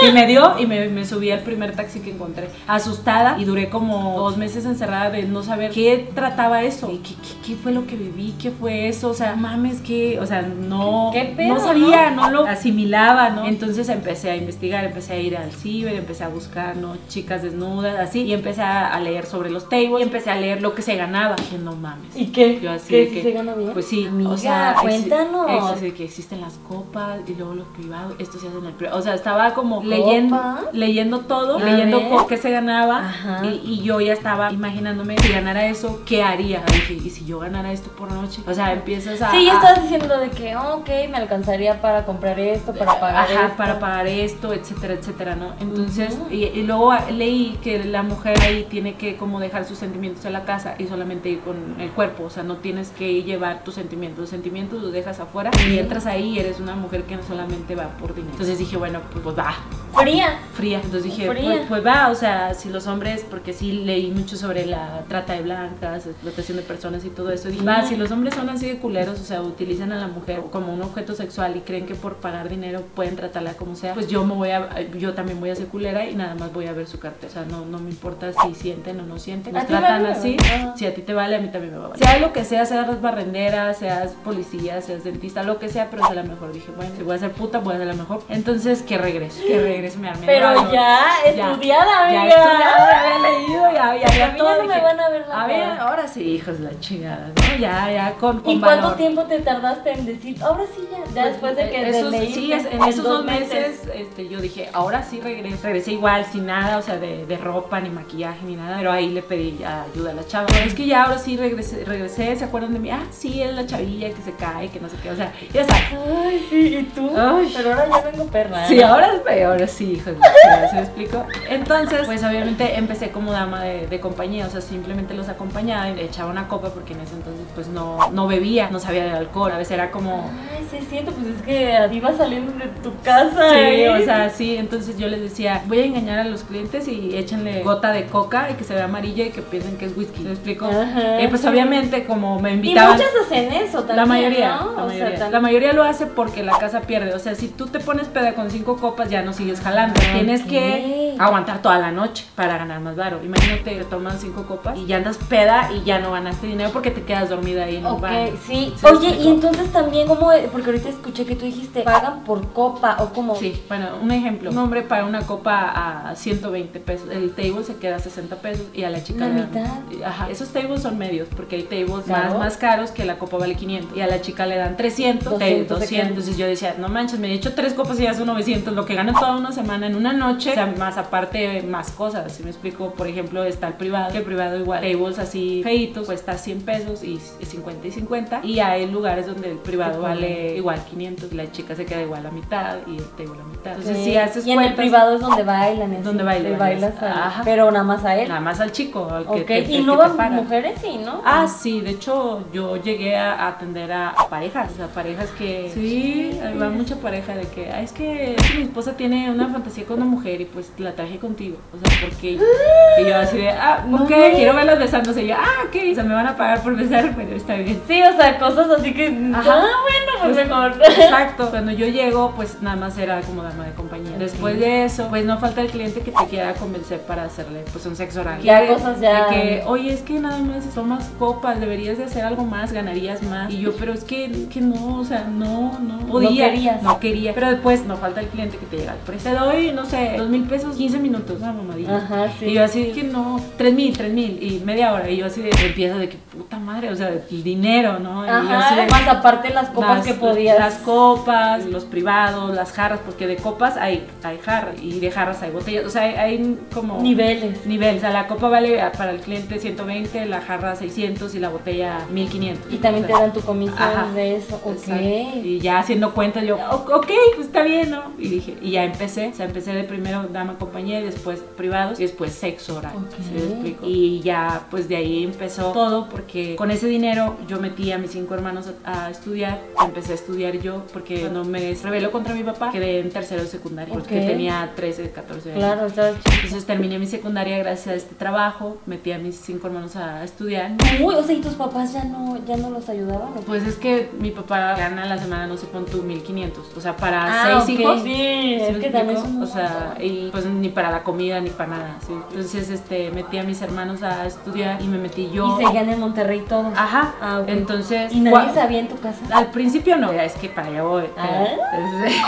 le y me dio y me, me subí al primer taxi que encontré, asustada y duré como dos meses encerrada de no saber qué trataba eso, ¿Qué, qué, qué- fue lo que viví, qué fue eso, o sea, mames, que, o sea, no, ¿Qué pedo, no sabía, no lo asimilaba, ¿no? Entonces empecé a investigar, empecé a ir al ciber, empecé a buscar, ¿no? Chicas desnudas, así, y empecé a, leer sobre los tables, y empecé a leer lo que se ganaba. Dije, no mames. ¿Y qué? Yo así ¿Qué, de si que, se gana bien? Pues sí, Amiga, o sea, cuéntanos. ex- así de que existen las copas y luego los privados, esto se hace en el privado. O sea, estaba como leyendo, ¿Copa? leyendo todo, A leyendo ver. qué se ganaba Ajá. y, y yo ya estaba imaginándome si ganara eso, ¿qué haría? Dije, y si yo ganara esto por noche, o sea, empiezas a... Sí, ya estabas diciendo de que, oh, ok, me alcanzaría para comprar esto, para pagar Ajá, esto. para pagar esto, etcétera, etcétera, ¿no? Entonces, y, y luego leí que la mujer ahí tiene que como dejar sus sentimientos en la casa y solamente ir con el cuerpo, o sea, no tienes que llevar tus sentimientos, los sentimientos los dejas afuera y entras ahí y eres una mujer que no solamente va por dinero. Entonces dije, bueno, pues, pues va, Fría. fría. Entonces dije, Fría. pues, pues va, o sea, si los hombres, porque sí leí mucho sobre la trata de blancas, explotación de personas y todo eso, dije, va, si los hombres son así de culeros, o sea, utilizan a la mujer como un objeto sexual y creen que por pagar dinero pueden tratarla como sea, pues yo me voy a, yo también voy a ser culera y nada más voy a ver su cartera. O sea, no, no me importa si sienten o no sienten, A nos tratan vale, así, ajá. si a ti te vale, a mí también me va a valer. Sea lo que sea, seas barrendera, seas policía, seas dentista, lo que sea, pero es la mejor. Dije, bueno, si voy a ser puta, voy a ser la mejor. Entonces, que regrese, que regrese, me armé de Pero ya, Ya. estudiada, amiga. ya había leído, había, A mí ya no me van a ver la A ver, ahora sí, hijos de la chingada, ¿no? Ya, ya, con, con ¿Y cuánto valor. tiempo te tardaste en decir, ahora sí ya? Ya después de que esos, sí, es- en esos dos meses, este, yo dije, ahora sí regresé, regresé igual, sin nada, o sea, de, de ropa, ni maquillaje, ni nada, pero ahí le pedí ayuda a la chava. Pero es que ya ahora sí regresé, regresé, ¿se acuerdan de mí? Ah, sí, es la chavilla que se cae, que no sé qué, o sea, ya sabes. Ay, sí, ¿y tú? Ay. Pero ahora ya vengo perra. Sí, ahora es peor, sí, hijos de la chingada, ¿se me explico? Entonces, pues obviamente empecé como dama de, de compañía, o sea, simplemente los acompañaba y le echaba una copa porque en ese entonces pues no, no bebía, no sabía del alcohol, a veces era como... Ay, sí, siento, pues es que ibas saliendo de tu casa. Sí, ¿eh? o sea, sí, entonces yo les decía, voy a engañar a los clientes y échenle gota de coca y que se vea amarilla y que piensen que es whisky, ¿me explico? Ajá, Eh, pues sí. obviamente como me invitaban aplicaban. muchas hacen eso también. La mayoría, ¿no? la O sea, mayoría. La mayoría lo hace porque la casa pierde. O sea, si tú te pones peda con cinco copas, ya no sigues jalando. Tienes que aguantar toda la noche para ganar más varo. Imagínate, te toman cinco copas y ya andas peda y ya no ganaste dinero porque te quedas dormida ahí en un bar. sí. ¿Se me Oye, y entonces también, ¿cómo? Porque ahorita escuché que tú dijiste, pagan por copa o como. Sí, bueno, un ejemplo. Un hombre paga una copa a 120 pesos. El table se queda a 60 pesos y a la chica La le dan- mitad. Ajá, esos tables son medios porque hay tables Claro. más, más caros que la copa vale 500 y a la chica le dan 300, 200 200. se quedan. Entonces yo decía, no manches, me he hecho tres copas y ya son 900, lo que gano toda una semana en una noche, o sea, más aparte más cosas. Si me explico, por ejemplo, está el privado, que el privado igual, tables así feitos, cuesta 100 pesos y 50 y 50 y hay lugares donde el privado vale igual 500, la chica se queda igual a mitad y el table a mitad. Entonces si haces y en el privado es donde bailan. así, Donde bailan, bailas es- a-. Pero nada más a él. Nada más al chico, al que Ok, te- y no van mujeres, sí, ¿no? Ah, sí, de hecho yo llegué a atender a, a parejas, o sea, parejas que... Sí, ahí va mucha pareja de que, "Ay, es que, es que mi esposa tiene una fantasía con una mujer y pues la traje contigo, o sea, porque... [gasps] Y yo así de, ah, No. ok, quiero verlos besándose, y yo, ah, ok, o sea, me van a pagar por besar, pero está bien. Sí, o sea, cosas así que. Ajá. Ah, bueno, pues Pues, mejor. Exacto. [laughs] Cuando yo llego, pues nada más era como dama de compañía. Después de eso, pues no falta el cliente que te quiera convencer para hacerle pues un sexo oral. Ya cosas ya- de que, oye, es que nada más son más copas, deberías de hacer algo más, ganarías más. Y yo, pero es que, que no, o sea, no, no podía. querías. No quería. Pero después no falta el cliente que te llega al precio. Te doy, no sé, dos mil pesos, 15 minutos, una mamadilla. Ajá, sí. Y yo así, que no, tres mil, tres mil, y media hora. Y yo así de, empiezo de que puta madre, o sea, el dinero, ¿no? Ajá, más aparte las copas las- que podías. Las copas, los privados, las jarras, porque de copas hay, hay jarras y de jarras hay botellas. O sea, hay, hay como. niveles. Nivel. O sea, la copa vale para el cliente 120, la jarra 600 y la botella 1500. Y también O te dan tu comisión Ajá. de eso. Ok. Exacto. Y ya haciendo cuentas yo, "O- ok, pues está bien, ¿no? Y dije, y ya empecé, o sea, empecé de primero dama compañía y después privados y después sexo oral. Ok. ¿sí explico? Y ya, pues de ahí empezó todo porque con ese dinero yo metí a mis cinco hermanos a, a estudiar, empecé a estudiar yo porque no me rebeló contra mi papá, quedé en tercero de secundaria porque tenía 13, 14 años. Claro, chiquita. Entonces terminé mi secundaria gracias a este trabajo, metí a mis cinco hermanos a estudiar. Uy, o sea, ¿y tus papás ya no, ya no los ayudaban? o? Pues es que mi papá gana la semana, no sé, pon tú 1500. O sea, para Ah, seis ok. hijos. Sí, ¿sí es que también son O sea, y pues ni para la comida ni para nada, ¿sí? Entonces, este, metí a mis hermanos a estudiar y me metí yo. Y seguían en Monterrey todos. Ajá. Ah, ok. Entonces. ¿Y nadie sabía en tu casa? Al principio no, es que para allá voy. Ah.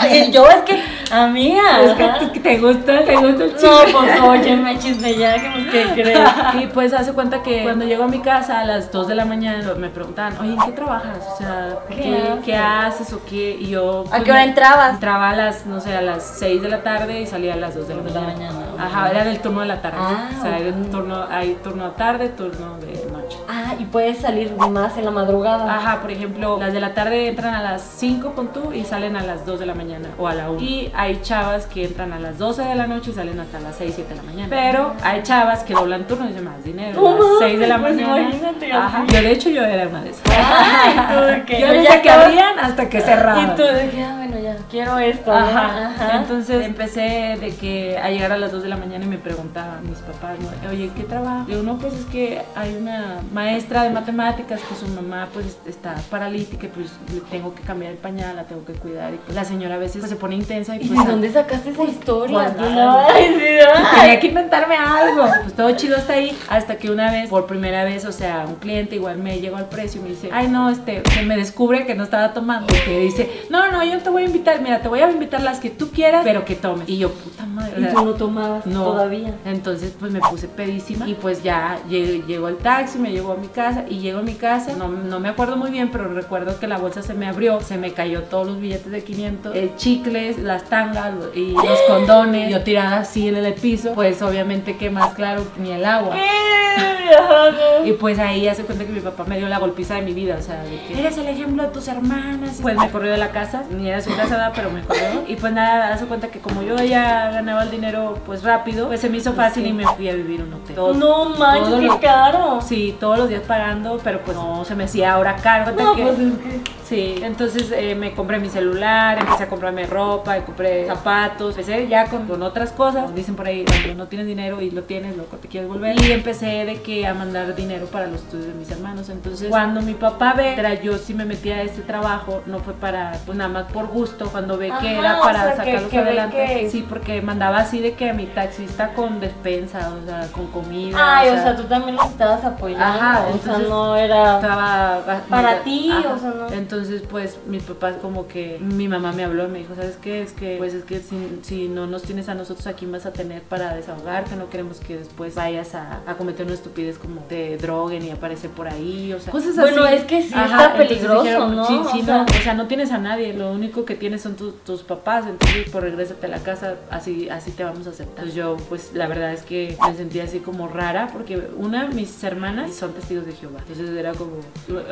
Es- [laughs] Yo es que, amiga. Es ajá. que te gusta, te gusta el chisme. No, pues [laughs] oye, me chisme ya, que pues, ¿qué crees? Y pues hace cuenta que cuando llego a mi casa a las 2 de la mañana me preguntaban, oye, ¿en qué trabajas? O sea, ¿Qué ¿qué, haces? ¿qué haces o qué? Y yo... ¿A pues, qué hora entrabas? Entraba a las, no sé, a las 6 de la tarde y salía a las 2 de la Dos de la mañana. mañana. Ajá, era del turno de la tarde. Ah, o sea, era ok. turno, hay turno de tarde, turno de noche. Ah, y puedes salir más en la madrugada. Ajá, por ejemplo, las de la tarde entran a las 5 con tú y salen a las 2 de la mañana o a la 1. Y hay chavas que entran a las 12 de la noche y salen hasta las 6, 7 de la mañana. Pero hay chavas que doblan turno y dicen más dinero. No a las 6 de la mames, mañana. imagínate, Ajá. Yo de hecho yo era una de esas. Ay, tú [laughs] que yo desde ya que abrían hasta que [laughs] cerraban. Y tú de que, ah, bueno, ya, quiero esto. Ajá. Ajá. Entonces empecé de que a llegar a las 2 de la mañana y me preguntaban mis papás, ¿no? oye, ¿qué trabajo? Digo, no, pues es que hay una maestra de matemáticas que su mamá pues está paralítica y pues le tengo que cambiar el pañal, la tengo que cuidar y pues la señora a veces pues, se pone intensa y ¿Y pues de dónde sacaste esa historia? pues, No, sí, ay. [laughs] Tenía que inventarme algo. Pues todo chido hasta ahí. Hasta que una vez, por primera vez, o sea, un cliente igual me llegó al precio y me dice, ay no, este, que me descubre que no estaba tomando. Y que dice, no, no, yo te voy a invitar, mira, te voy a invitar las que tú quieras, pero que tomes. Y yo, puta madre. Y tú no tomabas no. todavía. Entonces pues me puse pedísima y pues ya llegó el taxi, me llevó a mi casa y llego a mi casa, no, no me acuerdo muy bien, pero recuerdo que la bolsa se me abrió, se me cayó todos los billetes de 500, el chicles, las tangas y los condones, yo tirada así en el piso, pues obviamente que más claro ni el agua. Y pues ahí hace cuenta que mi papá me dio la golpiza de mi vida, o sea, de que eres el ejemplo de tus hermanas. Pues me corrió de la casa, ni era su casa, pero me corrió. Y pues nada, hace cuenta que como yo ya ganaba el dinero pues rápido, pues se me hizo fácil y me fui a vivir un hotel. Todo- No manches, qué caro. Sí, todos los días pagando, pero pues no se me hacía ahora caro. No, que- pues es que. Sí, entonces eh, me compré mi celular, empecé a comprarme ropa, y compré zapatos, empecé ya con, con otras cosas. Dicen por ahí, cuando no tienes dinero y lo tienes, loco, te quieres volver. Y empecé de que a mandar dinero para los estudios de mis hermanos. Entonces, cuando mi papá ve, era yo sí me metía a este trabajo, no fue para, pues nada más por gusto, cuando ve que era o para sea, que- sacarlos que adelante. que- Sí, porque mandaba así de que a mi taxista con despensa, o sea, con comida. Ay, o sea, tú también los estabas apoyando. Ajá, o sea, entonces- no era. estaba Para ti, o sea, no. entonces pues mis papás como que mi mamá me habló y me dijo sabes qué es que pues es que si, si no nos tienes a nosotros aquí vas a tener para desahogarte no queremos que después vayas a, a cometer una estupidez como te droguen y aparecer por ahí o sea cosas Bueno, así es que sí está entonces peligroso, ¿no? sí, O sí, sea- no o sea no tienes a nadie lo único que tienes son tu- tus papás entonces pues regrésate a la casa así así te vamos a aceptar Entonces, yo pues la verdad es que me sentía así como rara porque una mis hermanas son testigos de Jehová entonces era como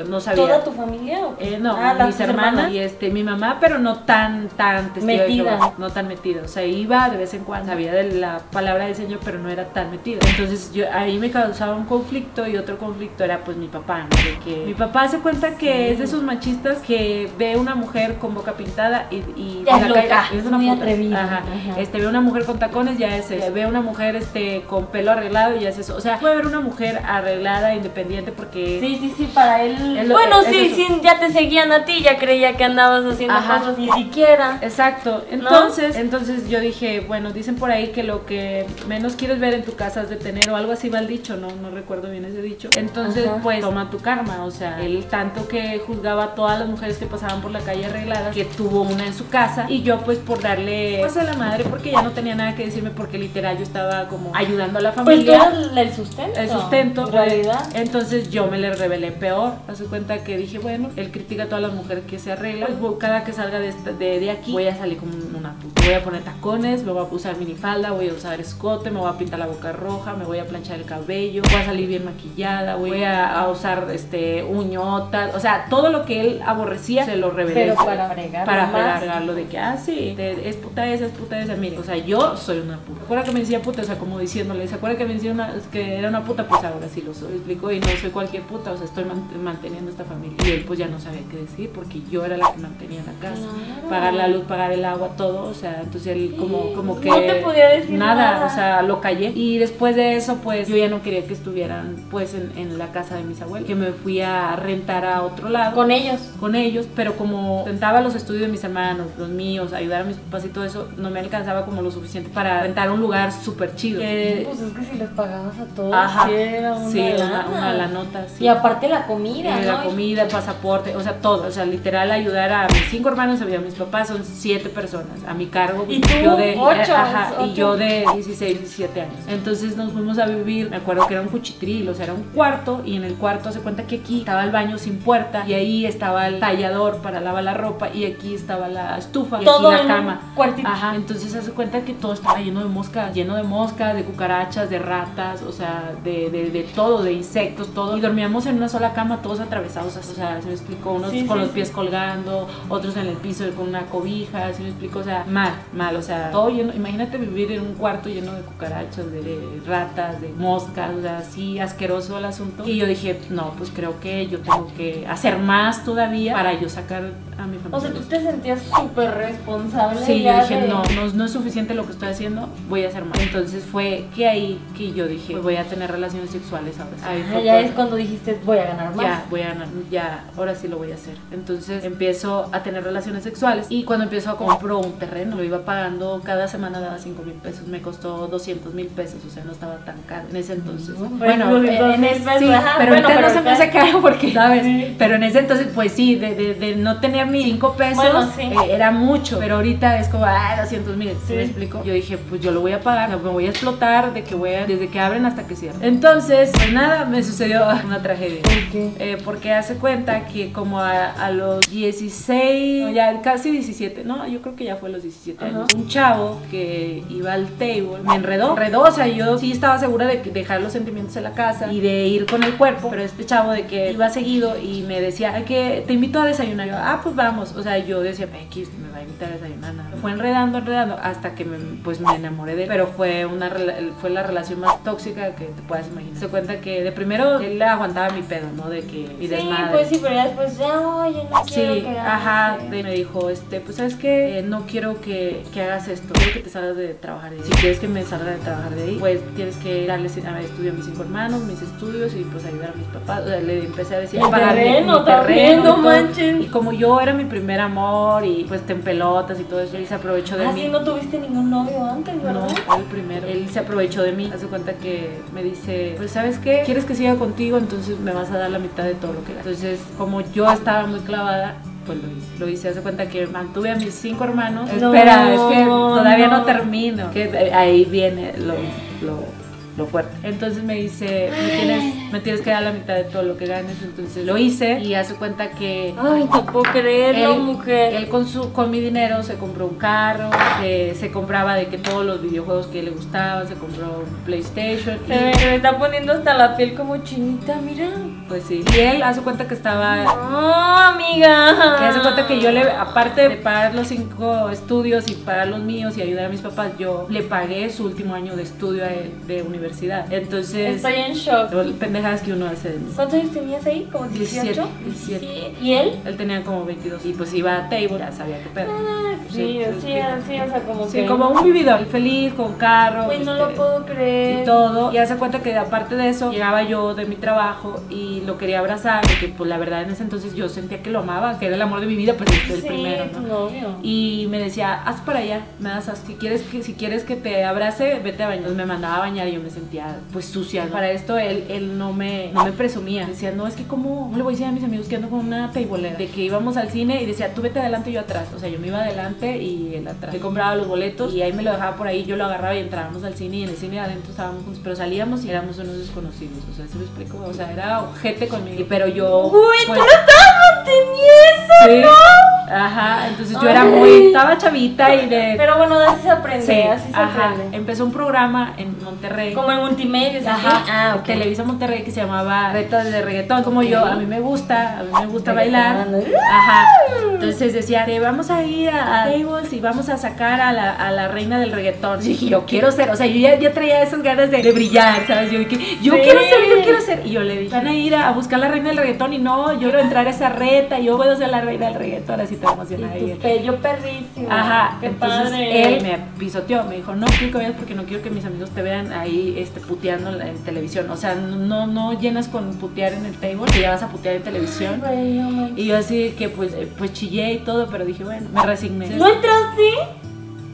no sabía ¿Toda tu familia o qué? eh, no, Ah, mis hermanas y este mi mamá, pero no tan tan de Metida. Jehová, no tan metida, o sea, iba de vez en cuando, sabía de la palabra del Señor, pero no era tan metida. Entonces, yo ahí me causaba un conflicto y otro conflicto era pues mi papá, ¿no? De que mi papá se cuenta que es de esos machistas que ve una mujer con boca pintada y, y es loca, es una muy atrevida. Ajá. Ajá. Este ve una mujer con tacones ya es eso. ve una mujer este con pelo arreglado y ya es eso. O sea, puede ver una mujer arreglada, independiente porque Sí, sí, sí, para él. Bueno, sí, sí, ya te seguían a ti, ya creía que andabas haciendo Ajá. cosas ni siquiera. Exacto. Entonces, entonces yo dije, bueno, dicen por ahí que lo que menos quieres ver en tu casa es de tener o algo así va el dicho, no, no recuerdo bien ese dicho. Entonces, Ajá. pues toma tu karma, o sea, él tanto que juzgaba a todas las mujeres que pasaban por la calle arregladas, que tuvo una en su casa y yo pues por darle pues a la madre porque ya no tenía nada que decirme porque literal yo estaba como ayudando a la Pues tú familia. el sustento. el sustento, En realidad. Entonces yo me le revelé peor. Hace cuenta que dije, bueno, él critica a todas las mujeres que se arreglan. Pues cada que salga de, esta- de, de aquí, voy a salir como una puta. Voy a poner tacones, me voy a usar minifalda, voy a usar escote, me voy a pintar la boca roja, me voy a planchar el cabello, voy a salir bien maquillada, voy a, a usar este uñotas. O sea, todo lo que él aborrecía se lo revelé. Pero para fregar. Para fregarlo de que, ah, sí, es puta esa, es puta esa. Mire, o sea, yo soy una puta. ¿Se acuerda que me decía puta? O sea, como diciéndole, ¿se acuerda que me decía una, que era una puta? Pues ahora sí lo soy, explico, y no soy cualquier puta, o sea, estoy man- manteniendo esta familia. Y él pues ya no sabía qué decir porque yo era la que mantenía la casa. Claro. Pagar la luz, pagar el agua, todo, o sea, entonces él como, como que... No te podía decir nada. o sea, lo callé. Y después de eso, pues yo ya no quería que estuvieran pues en, en la casa de mis abuelos, que me fui a rentar a otro lado Con ellos. con ellos, pero como tentaba los estudios de mis hermanos, los míos, ayudar a mis papás y todo eso, no me alcanzaba como lo suficiente para rentar un lugar súper chido. Que- Pues es que si les pagabas a todos, Ajá. sí era una sí, una, lana. una la nota, sí. Y aparte la comida, Eh, ¿no? la comida, el pasaporte, o sea, todo. O sea, literal ayudar a mis cinco hermanos, a mis papás, son siete personas a mi cargo. ¿Y tú? yo de, Ocho, ajá, y yo de 16, 17 años. Entonces nos fuimos a vivir, me acuerdo que era un cuchitril, o sea, era un cuarto y en el cuarto se cuenta que aquí estaba el baño sin puerta y ahí estaba el tallador para lavar la ropa y aquí estaba la estufa y Todo aquí la cama. cuartito. Ajá, entonces se hace cuenta que todo estaba lleno de moscas, lleno de moscas, de cucarachas, de ratas, o sea, de, de, de todo, de insectos, todo. Y dormíamos en una sola cama, todos atravesados, o sea, se me explicó, unos Sí, con sí, los sí. pies colgando, otros en el piso con una cobija, se me explicó, o sea, mal, mal, o sea, todo lleno, imagínate vivir en un cuarto lleno de cucarachas, de, de ratas, de moscas, o sea, así asqueroso el asunto. Y yo dije, no, pues creo que yo tengo que hacer más todavía para yo sacar a mi familia. O sea, tú te sentías súper responsable. Sí, yo dije, de- no, no, no es suficiente lo que estoy haciendo, voy a hacer más. Entonces fue que ahí que yo dije, pues voy a tener relaciones sexuales ahora. Ahí Ah, fue ya es cuando dijiste, voy a ganar más. ya, voy a ganar, ya, ahora sí lo voy a hacer. Entonces empiezo a tener relaciones sexuales y cuando empiezo a compro un terreno, lo iba pagando, cada semana daba 5 mil pesos, me costó 200 mil pesos, o sea, no estaba tan caro en ese entonces. Bueno, Bueno, en 200 ese- sí, ajá, pero bueno, ahorita pero no se me hace caro porque, [laughs] ¿sabes? Sí. Pero en ese entonces, pues sí, de, de, de no tener mis 5 pesos, Bueno, sí. eh, era mucho, pero ahorita es como, ah, 200 mil, ¿sí Sí. me explico? Yo dije, pues yo lo voy a pagar, me voy a explotar de que voy a, desde que abren hasta que cierren. Entonces, pues nada, me sucedió [laughs] una tragedia. ¿Por qué? Eh, porque hace cuenta que como a, a los 16, no, ya casi 17, no, yo creo que ya fue a los 17 Ajá. años, un chavo que iba al table me enredó, enredó, o sea, yo sí estaba segura de dejar los sentimientos en la casa y de ir con el cuerpo, pero este chavo de que iba seguido y me decía, "Ay, que te invito a desayunar, yo, ah, pues vamos, o sea, yo decía, X, me va a invitar a desayunar nada. Fue enredando, enredando, hasta que me, pues me enamoré de él. Pero fue, una, fue la relación más tóxica que te puedas imaginar. Se cuenta que de primero le aguantaba mi pedo, ¿no? De que mi Sí, desmadre. pues sí, pero ya después ya, oye, no quiero Sí, que hagas ajá, de- me dijo, este, pues sabes que no quiero que, que hagas esto, quiero que te salgas de trabajar de ahí. Si quieres que me salga de trabajar de ahí, pues tienes que darles a ver, estudio a mis cinco hermanos, mis estudios y pues ayudar a mis papás. O sea, le empecé a decir, El mi- terreno mi también, terreno y no todo. manches. Y como yo era mi primer amor y pues te pelotas y todo eso, él se aprovechó de Ah, mí. sí, no tuviste ningún novio antes, No, ¿verdad? fue el primero. Él se aprovechó de mí. Hace cuenta que me dice, pues sabes qué, quieres que siga contigo, entonces me vas a dar la mitad de todo lo que ganas. Entonces, como yo estaba muy clavada, pues lo hice. Lo hice, hace cuenta que mantuve a mis cinco hermanos. No, Espera, es que todavía no, no. termino. Que ahí viene lo, lo, lo fuerte. Entonces me dice, me tienes, me tienes que dar la mitad de todo lo que ganes. Entonces lo hice y hace cuenta que Ay, no puedo creerlo, él, mujer. él con su con mi dinero se compró un carro, se, se compraba de que todos los videojuegos que le gustaban, se compró un PlayStation. Se me, y, se me está poniendo hasta la piel como chinita, mira. Pues sí. Y él hace cuenta que estaba No, amiga. que hace cuenta que yo le, aparte de pagar los cinco estudios y pagar los míos y ayudar a mis papás, yo le pagué su último año de estudio él, de universidad. Entonces, Estoy en shock. pendejadas que uno hace. ¿Cuántos años tenías ahí? ¿Como 18? 17, 17. Sí. ¿Y él? Él tenía como 22 y pues iba a table, ya sabía qué pedo. Ah, sí, sí, sí, o sea, como Sí, que... como un vividor, feliz, con carro. Güey, no este, lo puedo creer. y todo. Y hace cuenta que aparte de eso, llegaba yo de mi trabajo y lo quería abrazar, porque pues la verdad en ese entonces yo sentía que lo amaba, que era el amor de mi vida, pues este es el Sí, primero, ¿no? Y me decía, haz para allá, me das, haz, si quieres que si quieres que te abrace, vete a bañar. Entonces me mandaba a bañar y yo me sentía pues sucia. ¿no? Para esto él, él no me no me presumía. Decía, "No, es que ¿cómo le voy a decir a mis amigos que ando con una teibolera de que íbamos al cine y decía, "Tú vete adelante y yo atrás." O sea, yo me iba adelante y él atrás. Le compraba los boletos y ahí me lo dejaba por ahí, yo lo agarraba y entrábamos al cine y en el cine adentro estábamos juntos, pero salíamos y éramos unos desconocidos. O sea, ¿se me explico? O sea, era conmigo, pero yo Uy, pues, tú lo estabas manteniendo. Sí. Ajá, entonces yo era muy, estaba chavita y de... Pero bueno, así se aprende, Sí, así se ajá. aprende. Empezó un programa en Monterrey. Como en multimedia, ¿sí? Ajá, Ah, ok. Televisa Monterrey que se llamaba Retas de Reggaetón. Como yo, a mí me gusta, a mí me gusta bailar. Ajá. Entonces decía, "Te vamos a ir a, a tables y vamos a sacar a la, a la reina del reggaetón. Y dije, yo quiero ser, o sea, yo ya, ya traía esas ganas de, de brillar, ¿sabes? Yo dije, yo Sí. quiero ser, yo quiero ser. Y yo le dije, van a ir a, a buscar la reina del reggaetón y no, yo quiero entrar a esa reta, yo puedo ser la reina del reggaetón, así te emocionada. Y Y tu pello perrísimo. Ajá, Qué entonces padre. él me pisoteó, me dijo, no quiero que vayas porque no quiero que mis amigos te vean ahí este, puteando en, televisión. O sea, no, no llenas con putear en el table, que ya vas a putear en televisión. Y yo así que pues, eh, pues chillé y todo, pero dije, bueno, me resigné. ¿No entraste?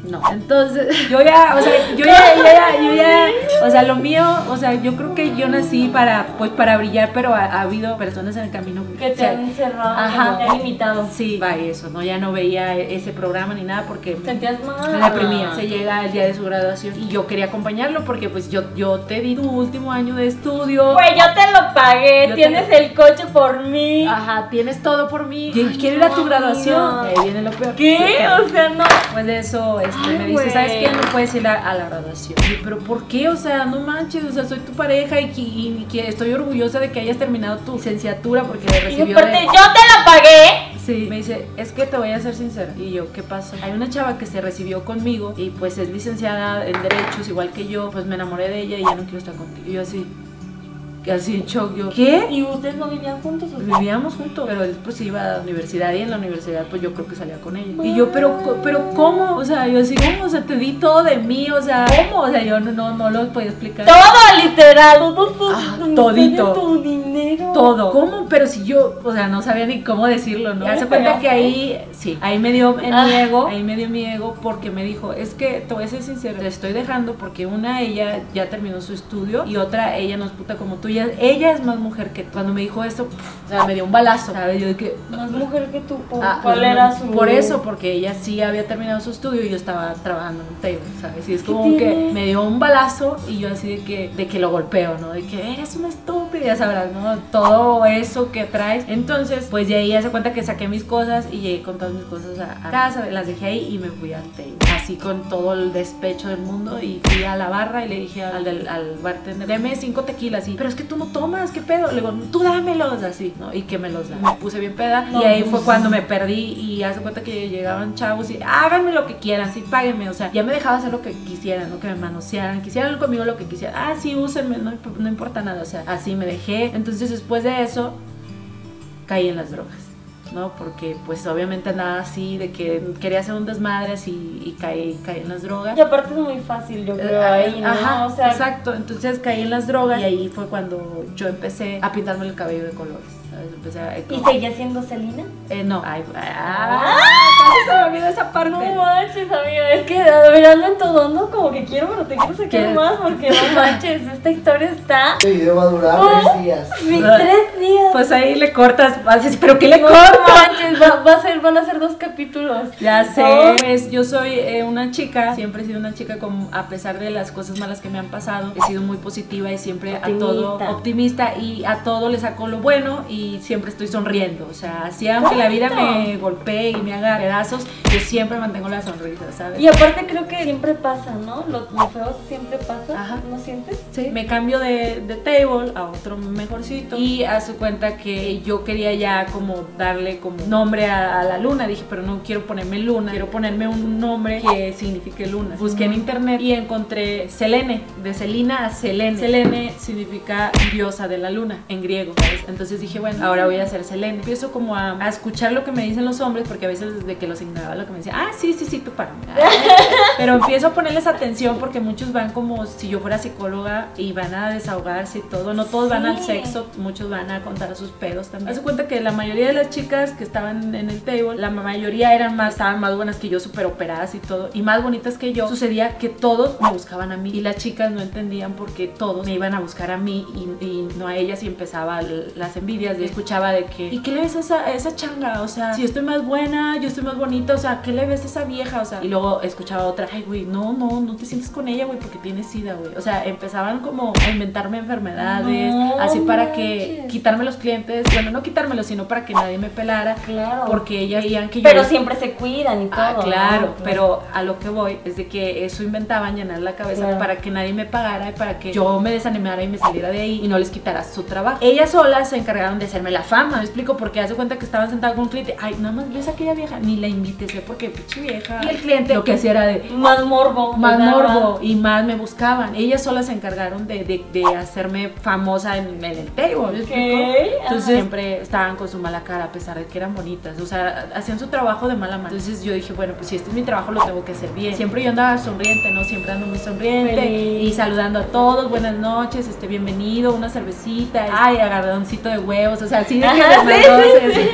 No. Entonces, [laughs] yo ya, o sea, yo ya, [laughs] yo ya, yo ya, o sea, lo mío, o sea, yo creo que yo nací para, pues, para brillar, pero ha, ha habido personas en el camino Que o te sea, han encerrado, Ajá. que te han limitado. Sí, va eso, ¿no? Ya no veía ese programa ni nada porque me, Sentías mal. me deprimía. Se llega el día de su graduación y yo quería acompañarlo porque pues yo, yo te di tu último año de estudio. Güey, yo te lo pagué. Yo Tienes el coche por mí. Ajá, tienes todo por mí. Yo quiero ir a tu graduación. Ahí viene lo peor. ¿Qué? O sea, no. Pues de eso este, Ay, me dice. ¿sabes qué? No puedes ir a, a la graduación. Y pero ¿por qué? O sea, no manches, o sea, soy tu pareja y, que- y que estoy orgullosa de que hayas terminado tu licenciatura porque Y recibió aparte, de- yo te la pagué. Sí, me dice, es que te voy a ser sincera. Y yo, ¿qué pasa? Hay una chava que se recibió conmigo y pues es licenciada en Derechos, igual que yo. Pues me enamoré de ella y ya no quiero estar contigo. Y yo así, que así en shock, yo, ¿qué? ¿Y ustedes no vivían juntos o qué? Vivíamos juntos, pero él pues iba a la universidad y en la universidad pues yo creo que salía con ella. Y yo, pero, co- pero ¿cómo? O sea, yo así, ¿cómo? O sea, te di todo de mí, o sea, ¿cómo? O sea, yo no, no, no lo podía explicar. Todo literal. Todo, todo. Ah, todito. Tu dinero. Todo. ¿Cómo? Pero si yo, o sea, no sabía ni cómo decirlo, ¿no? ¿Ya Hace cuenta que ahí, sí, ahí me dio en Ah. mi ego, ahí me dio mi ego porque me dijo, es que te voy a ser sincero, te estoy dejando porque una, ella ya terminó su estudio y otra, ella no es puta como tú, ella, ella es más mujer que tú. Cuando me dijo esto, pf, o sea, me dio un balazo, ¿sabes? Yo de que... Más mujer que tú. ¿por Ah, ¿Cuál era su.? Por eso, porque ella sí había terminado su estudio y yo estaba trabajando en un table, ¿sabes? Y es ¿Qué como tiene? que me dio un balazo y yo así de que, de que lo golpeo, ¿no? De que eres una estúpida, ya sabrás, ¿no? Todo eso que traes. Entonces, pues de ahí ya se cuenta que saqué mis cosas y llegué con todas mis cosas a, a casa, las dejé ahí y me fui al table. Así. con todo el despecho del mundo y fui a la barra y le dije al, del, al bartender, deme cinco tequilas y, pero es que tú no tomas, ¿qué pedo? Le digo, tú dámelos así, ¿no? Y que me los da. Me puse bien peda No, y ahí fue cuando me perdí y hace cuenta que llegaban chavos y háganme lo que quieran, sí, páguenme, o sea, ya me dejaba hacer lo que quisieran, ¿no? Que me manosearan, quisieran conmigo lo que quisieran, ah, sí, úsenme, no, no importa nada, o sea, así me dejé. Entonces después de eso caí en las drogas. ¿No? Porque pues obviamente andaba así de que quería hacer un desmadre y caí, caí en las drogas. Y aparte es muy fácil, yo creo, Eh, ahí, ¿no? Ajá, o sea, exacto. Entonces caí en las drogas y ahí fue cuando yo empecé a pintarme el cabello de colores. A, ¿Y seguía siendo Selena? eh, no, ay, ah, casi se me olvidó esa parte. No manches, amiga, es que a ver, ando en todo, ¿no? Como que quiero, pero te quiero sacar ¿Qué? más porque no manches, esta historia está... Este video va a durar tres días. Mi tres días. Pues ahí le cortas, haces, pero ¿qué le no cortas? manches, va, va a ser, van a ser dos capítulos. Ya sé, No. pues yo soy eh, una chica, siempre he sido una chica como a pesar de las cosas malas que me han pasado, he sido muy positiva y siempre a todo Optimista. optimista y a todo le saco lo bueno y siempre estoy sonriendo, o sea, así aunque la vida me golpee y me haga pedazos, yo siempre mantengo la sonrisa, ¿sabes? Y aparte creo que siempre pasa, ¿no? Lo, lo feo siempre pasa, Ajá. ¿no sientes? Sí. Me cambio de, de table a otro mejorcito y a su cuenta que yo quería ya como darle como nombre a, a la luna. Dije, pero no quiero ponerme luna, quiero ponerme un nombre que signifique luna. Busqué en internet y encontré Selene, de Selina a Selene. Selene significa diosa de la luna en griego, ¿sabes? Entonces dije, bueno, ahora voy a hacer Selene. Empiezo como a, a escuchar lo que me dicen los hombres porque a veces desde que los ignoraba lo que me decían, ah, sí, sí, sí, tú para. [laughs] Pero empiezo a ponerles atención porque muchos van como si yo fuera psicóloga y van a desahogarse y todo. No todos van al sexo, muchos van a contar sus pedos también. Haz de cuenta que la mayoría de las chicas que estaban en el table, la mayoría eran más, estaban más buenas que yo, súper operadas y todo, y más bonitas que yo. Sucedía que todos me buscaban a mí y las chicas no entendían por qué todos me iban a buscar a mí y, y no a ellas y empezaba las envidias. Y escuchaba de que, ¿y qué le ves a esa, a esa changa? O sea, si yo estoy más buena, yo estoy más bonita, o sea, ¿qué le ves a esa vieja? O sea, y luego escuchaba otra, ay, güey, no, no, no te sientes con ella, güey, porque tienes sida, güey. O sea, empezaban como a inventarme enfermedades, No así para que manches. quitarme los clientes, bueno, no quitármelos, sino para que nadie me pelara, Claro. porque ellas veían que yo... Pero siempre se cuidan y todo. Ah, claro, ¿no? pero a lo que voy es de que eso inventaban llenar la cabeza Claro. para que nadie me pagara y para que yo me desanimara y me saliera de ahí y no les quitara su trabajo. Ellas solas se encargaron de hacerme la fama, me explico, porque hace cuenta que estaban sentados con un cliente, ay, nada más ves a aquella vieja, ni la invité, sé porque pinche vieja. Y el cliente lo que hacía era de, Más morbo. más ¿verdad? morbo y más me buscaban. Ellas solas se encargaron de, de- de hacerme famosa en, en el table. ¿me explico? Entonces siempre estaban con su mala cara a pesar de que eran bonitas. O sea, hacían su trabajo de mala mano. Entonces yo dije, bueno, pues si este es mi trabajo lo tengo que hacer bien. Siempre yo andaba sonriente, ¿no? Siempre ando muy sonriente Feliz. y saludando a todos. Buenas noches, este, bienvenido, una cervecita. Ay, agarradoncito de huevos. O sea, de que Ajá, de sí, madrones, así.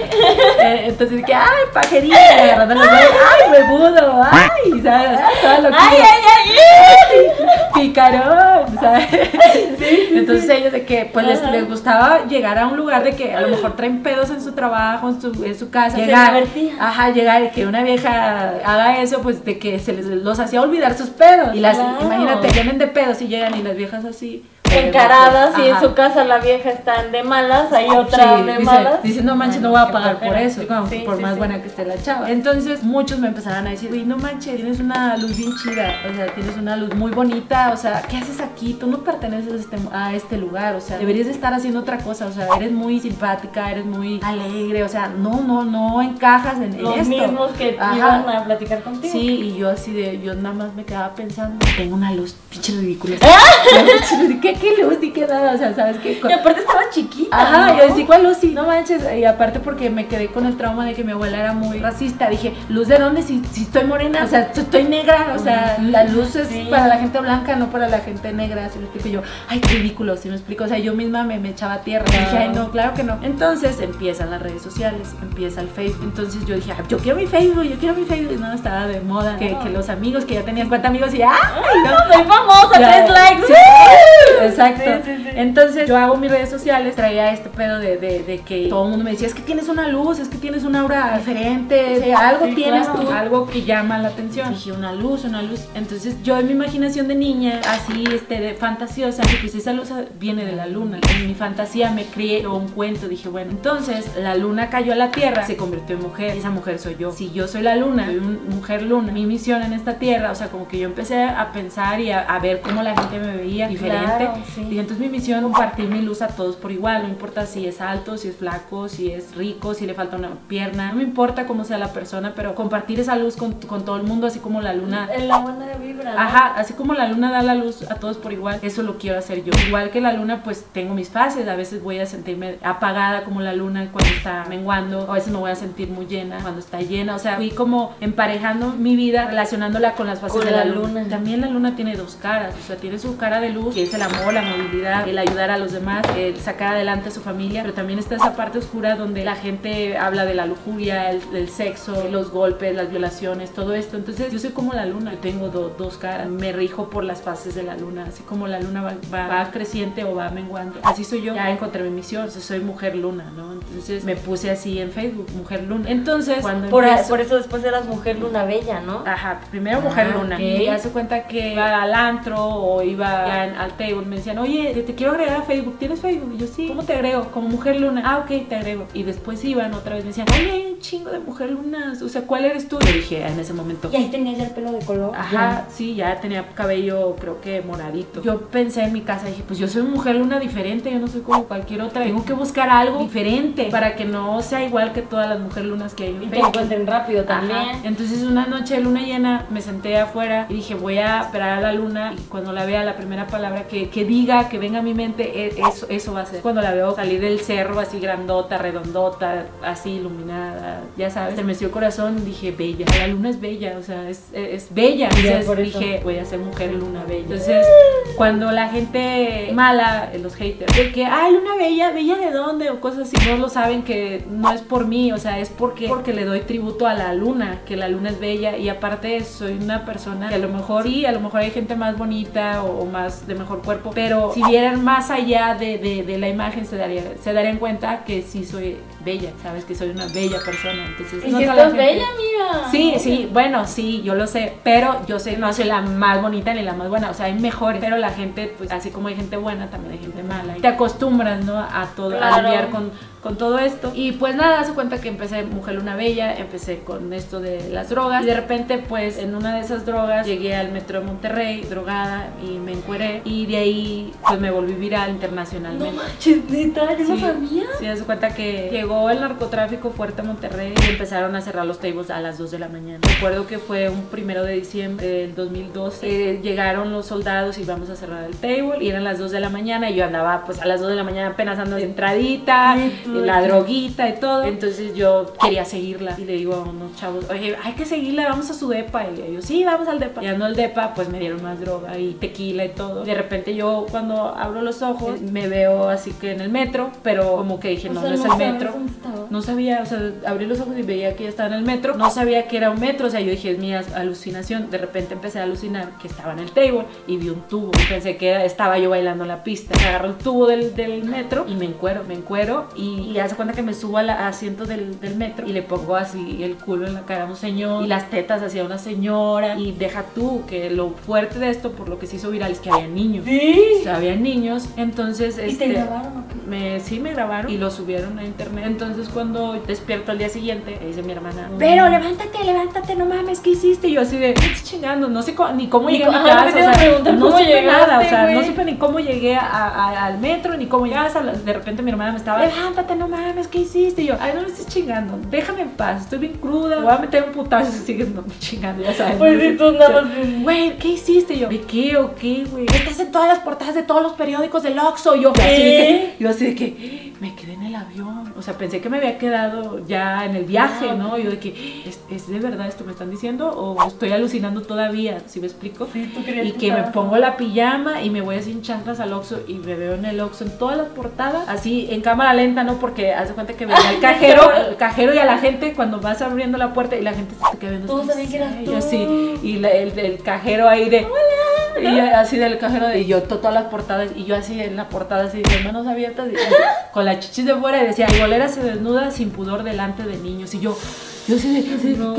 Eh, Entonces dije, ay, pajerita, y agarrando los huevos. Ay, huevudo, ay, ¿sabes? Toda Ay, ay, ay. picarón, ¿sabes? [laughs] Entonces ellos de que pues les, les gustaba llegar a un lugar de que a lo mejor traen pedos en su trabajo, en su, en su casa, llegar, ajá, llegar y que una vieja haga eso, pues de que se les los hacía olvidar sus pedos. Y las, imagínate, vienen de pedos y llegan y las viejas así. Encaradas y en su casa la vieja está de malas, hay otra Sí, de dice, malas. dice, no manches, no voy a pagar por eso, como, Sí, por sí, más sí. buena que esté la chava. Entonces muchos me empezaron a decir, uy, no manches, tienes una luz bien chida, o sea, tienes una luz muy bonita, o sea, ¿qué haces aquí? Tú no perteneces a este, a este lugar, o sea, deberías de estar haciendo otra cosa, o sea, eres muy simpática, eres muy alegre, o sea, no, no, no encajas en, en Los esto. mismos que Ajá. iban a platicar contigo. Sí, y yo así de, yo nada más me quedaba pensando, tengo una luz pinche ridícula. [laughs] ¿Qué, qué luz y qué nada? O sea, ¿sabes qué? Y aparte estaba chiquita. Ajá, ¿no? yo decía, ¿cuál Lucy? No manches. Y aparte porque me quedé con el trauma de que mi abuela era muy racista. Dije, ¿luz de dónde? Si, si estoy morena, o sea, estoy negra. O sea, la luz es Sí. para la gente blanca, no para la gente negra. Así me explico yo, ay, qué ridículo, si me explico. O sea, yo misma me, me echaba tierra. Y dije, ay, no, claro que no. Entonces empiezan las redes sociales, empieza el Facebook. Entonces yo dije, "Ah, yo quiero mi Facebook, yo quiero mi Facebook. Y no, estaba de moda. Que, que los amigos, que ya tenían cuenta amigos y, ay, no, Soy famosa, ya, tres likes. sí, exacto. Sí, sí, sí. Entonces yo hago mis redes sociales, traía este pedo de, de- de que todo el mundo me decía, es que tienes una luz, es que tienes una aura diferente, algo tienes claro. tú, algo que llama la atención. Dije, una luz, una luz. Entonces yo en mi imaginación de niña, así este, de fantasiosa, dije, pues esa luz viene de la luna. En mi fantasía me creé un cuento, dije, bueno, entonces la luna cayó a la tierra, se convirtió en mujer, esa mujer soy yo. Si yo soy la luna, soy un mujer luna, mi misión en esta tierra, o sea, como que yo empecé a pensar y a, a ver cómo la gente me veía diferente. Claro, sí. Y entonces mi misión es compartir mi luz a todos por igual, no importa si es alto, si es flaco, si es rico, si le falta una pierna, no me importa cómo sea la persona, pero compartir esa luz con, con todo el mundo, así como la luna En la buena vibra. ¿no? Ajá, así como la luna da la luz a todos por igual, eso lo quiero hacer yo. Igual que la luna, pues tengo mis fases, a veces voy a sentirme apagada como la luna cuando está menguando, a veces me voy a sentir muy llena cuando está llena, o sea, fui como emparejando mi vida, relacionándola con las fases Con de la, la luna. luna. También la luna tiene dos caras, o sea, tiene su cara de luz, que es el amor, la movilidad, el ayudar a los demás, el sacar adelante a su familia, pero también está esa parte oscura donde la gente habla de la lujuria, el, del sexo, los golpes, las violaciones, todo esto. Entonces yo soy como la luna, yo tengo do- dos caras, me rijo por las fases de la luna, así como la luna va, va- va creciente o va menguando. Así soy yo, ya encontré mi misión, soy mujer luna, ¿no? Entonces me puse así en Facebook, mujer luna. Entonces cuando Por, empiezo- por eso después eras mujer luna bella, ¿no? Ajá, primero mujer Ah, luna. ok. Y hace cuenta que iba al antro o iba al table. Me decían, oye, te, quiero agregar a Facebook. ¿Tienes Facebook? Y yo, sí. ¿Cómo te agrego? Como mujer luna. Ah, ok, te agrego. Y después iban otra vez. Me decían, oye, hay un chingo de mujer lunas. O sea, ¿cuál eres tú? Le dije en ese momento. Y ahí tenías ya el pelo de color. Ajá, sí, ya tenía cabello, creo que moradito. Yo pensé en mi casa, dije, pues yo soy mujer luna diferente, yo no soy como cualquier otra. Tengo que buscar algo diferente para que no sea igual que todas las mujeres lunas que hay en Y te encuentren rápido también. Ajá. Entonces una noche de luna llena me senté afuera y dije voy a esperar a la luna y cuando la vea la primera palabra que, que diga, que venga a mi mente, e- eso, eso va a ser. Cuando la veo salir del cerro así grandota, redondota, así iluminada, ya sabes, se me dio el corazón dije bella, la luna es bella, o sea, es, es bella. Entonces por dije voy a ser mujer luna bella. Entonces cuando la gente mala, eh, los haters, de que, ay, luna bella, bella de dónde o cosas así, no lo saben que no es por mí, o sea, es porque, porque le doy tributo a la luna, que la luna es bella y aparte soy una persona que a lo mejor, sí, a lo mejor hay gente más bonita o, o más de mejor cuerpo, pero si vieran más allá de, de- de la imagen se, daría, se darían cuenta que sí soy bella, sabes, que soy una bella persona. Entonces, Y no si estás bella, amiga. Sí, sí, bueno, sí, yo lo sé, pero yo sé, no soy la más bonita ni la más buena, o sea, hay mejores, pero la gente, pues así como hay gente buena, también hay gente mala. Y te acostumbras, ¿no? A todo, a lidiar con, con todo esto. Y pues nada, hace cuenta que empecé Mujer Luna Bella, empecé con esto de las drogas. Y de repente, pues en una de esas drogas llegué al metro de Monterrey, drogada, y me encueré. Y de ahí, pues me volví viral No internacionalmente. manches, neta, yo no sabía. Sí, hace cuenta que llegó el narcotráfico fuerte a Monterrey y empezaron a cerrar los tables a las 2 de la mañana. Recuerdo que fue un primero de diciembre del 2012. eh, llegaron los soldados y vamos a cerrar el table y eran las 2 de la mañana y yo andaba pues a las 2 de la mañana apenas ando de entradita, y la droguita y todo. Entonces yo quería seguirla y le digo a unos chavos, oye, hay que seguirla, vamos a su depa. Y ellos, sí, vamos al depa. Llegando al depa, pues me dieron más droga y tequila y todo. De repente yo cuando abro los ojos me veo así que en el metro, pero como que dije, O no, sea, no es el metro. Dónde estaba. No sabía, o sea, abrí los ojos y veía que ya estaba en el metro. No sabía que era un metro, o sea, yo dije, es mi alucinación. De repente empecé a alucinar que estaba en el table y vi un tubo. Pensé que estaba yo bailando en la pista. Agarro el tubo del, del metro y me encuero, me encuero. Y, y hace cuenta que me subo al asiento del, del metro y le pongo así el culo en la cara a un señor y las tetas hacia una señora. Y deja tú que lo fuerte de esto, por lo que se hizo viral, es que había niños. Sí. O sea, había niños, entonces... ¿Y te este, grabaron o qué? me, sí me grabaron y lo subieron a internet. Entonces cuando despierto al día siguiente, me dice mi hermana, pero levántate, levántate, no mames, ¿qué hiciste? Y yo así de, "¿Qué estás chingando? No sé ni cómo llegué a mi casa, o sea, no supe nada, o sea, no supe ni cómo llegué a- a- al metro, ni cómo llegas, de repente mi hermana me estaba, levántate, no mames, ¿qué hiciste? Y yo, ay, no me estés chingando, déjame en paz, estoy bien cruda, me voy a meter un putazo si sigues no, chingando, ya sabes. Pues sí, tú nada. Güey, ¿qué hiciste? Y yo, ¿de qué o qué, güey? Estás en todas las portadas de todos los periódicos del Oxxo. Y yo, así de que, yo así de que, me quedé en el avión. O sea, pensé que me había quedado ya en el viaje, Ah. ¿no? Y yo de que, ¿es, es de verdad esto me están diciendo? ¿O estoy alucinando todavía? ¿Sí me explico? Sí, tú Y que me pongo la pijama y me voy así en chanclas al Oxxo y me veo en el Oxxo en todas las portadas, así en cámara lenta, ¿no? Porque hace cuenta que veía al cajero, el cajero y a la gente cuando vas abriendo la puerta y la gente se te queda viendo. Todos sabían que eras tú. yo así, y la- el, el cajero ahí de, hola, Y yo así del cajero, de- y yo to- todas las portadas, y yo así en la portada, así de manos abiertas, y- [laughs] con la chichis de fuera, y decía, bolera se desnuda sin pudor delante de niños. Y yo, yo así de, de, No.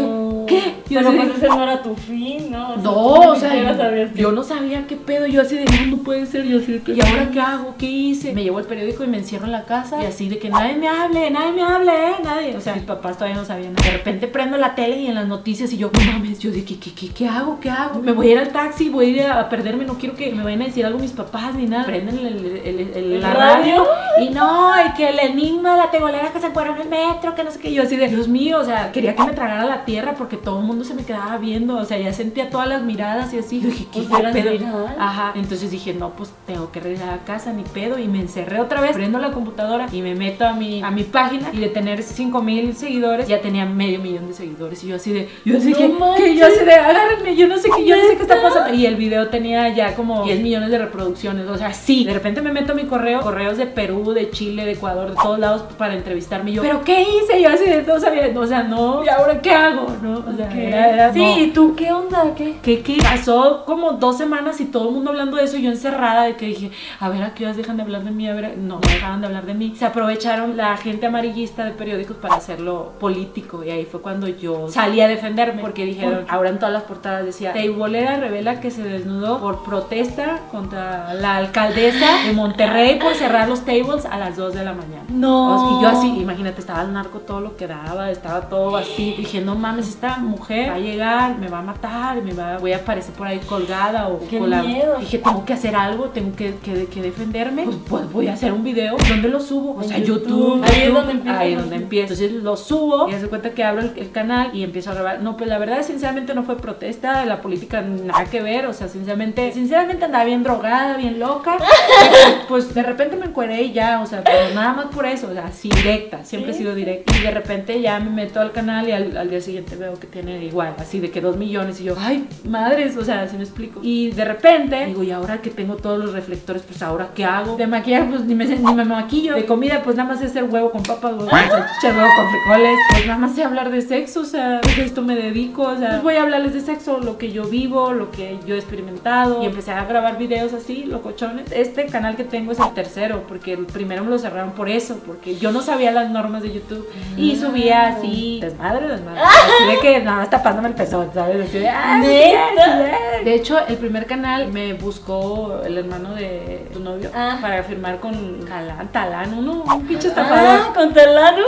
¿qué? ¿Qué? Yo Pero de- pues ese no era tu fin, ¿no? O sea, no, o sea, yo no sabía qué pedo, yo así de, no, no puede ser, yo así de, ¿y ahora qué hago? ¿Qué hice? Me llevo el periódico y me encierro en la casa y así de que nadie me hable, nadie me hable, ¿eh? Nadie, o sea, mis papás todavía no sabían. De repente prendo la tele y en las noticias y yo, no mames, yo de, ¿qué, qué, qué, qué hago? ¿Qué hago? Me voy a ir al taxi, voy a ir a perderme, no quiero que me vayan a decir algo mis papás ni nada. Prenden el, el, el- el- ¿El la radio? radio y no, y que el enigma, la tegolera que se encuentra en el metro, que no sé qué, yo así de, Dios mío, o sea, quería que me tragara la tierra porque todo el mundo se me quedaba viendo, o sea, ya sentía todas las miradas y así, dije, ¿qué, pedo? Ajá, entonces dije, no, pues tengo que regresar a casa, ni pedo, y me encerré otra vez, prendo la computadora y me meto a mi, a mi página y de tener 5 mil seguidores, ya tenía medio millón de seguidores, y yo así de, yo así No que, que yo así de, agárrenme, yo no sé qué, yo no sé qué está pasando, y el video tenía ya como 10 millones de reproducciones, o sea, sí, de repente me meto a mi correo, correos de Perú, de Chile, de Ecuador, de todos lados para entrevistarme, y yo, ¿pero qué hice? Yo así de, no sabía, o sea, no, ¿y ahora qué hago? ¿No? O sea, era, era, sí, no. ¿y tú qué onda? ¿Qué? ¿Qué, qué? Pasó como dos semanas y todo el mundo hablando de eso, y yo encerrada, de que dije, a ver, ¿a qué horas dejan de hablar de mí? A ver, no, no dejaban de hablar de mí. Se aprovecharon la gente amarillista de periódicos para hacerlo político, y ahí fue cuando yo salí a defenderme, porque dijeron, ahora en todas las portadas decía, Teibolera revela que se desnudó por protesta contra la alcaldesa de Monterrey por cerrar los tables a las 2 de la mañana. No. Y yo así, imagínate, estaba el narco todo lo que daba, estaba todo así. Dije, no mames, esta mujer va a llegar, me va a matar, me va, voy a aparecer por ahí colgada o Qué con la- miedo. Dije, tengo que hacer algo, tengo que, que, que defenderme. Pues, pues voy a hacer un video. ¿Dónde lo subo? O sea, YouTube. YouTube. Ahí es donde empieza Ahí es donde empiezo. Entonces lo subo y hace cuenta que abro el, el canal y empiezo a grabar. No, pues la verdad, sinceramente, no fue protesta de la política, nada que ver. O sea, sinceramente, sinceramente andaba bien drogada, bien loca. [laughs] pues de repente me encueré y ya, o sea, pero nada más por eso, o sea, así directa, siempre he Sí, sido directa. Y de repente ya me meto al canal y al, al día siguiente veo que tiene igual, así de que dos millones y yo, ay, madres, o sea, así me explico. Y de repente digo, y ahora que tengo todos los reflectores, pues ahora qué hago? De maquillaje, pues ni me, ni me maquillo. De comida, pues nada más sé hacer huevo con papas, huevo con salchicha, huevo con frijoles. Pues nada más sé hablar de sexo, o sea, pues esto me dedico, o sea, pues voy a hablarles de sexo, lo que yo vivo, lo que yo he experimentado. Y empecé a grabar videos así, locochones. Este canal que tengo es el tercero, porque el primero me lo cerraron por eso, porque yo no sabía las normas de YouTube y subía así, desmadre, desmadre. Así de que nada más tapándome el pezón, ¿sabes? Así de, "Ah, sí". De hecho, el primer canal me buscó el hermano de tu novio Ah. para firmar con Calán, Talán, uno, un pinche estafador. Ah, con Talán. Y-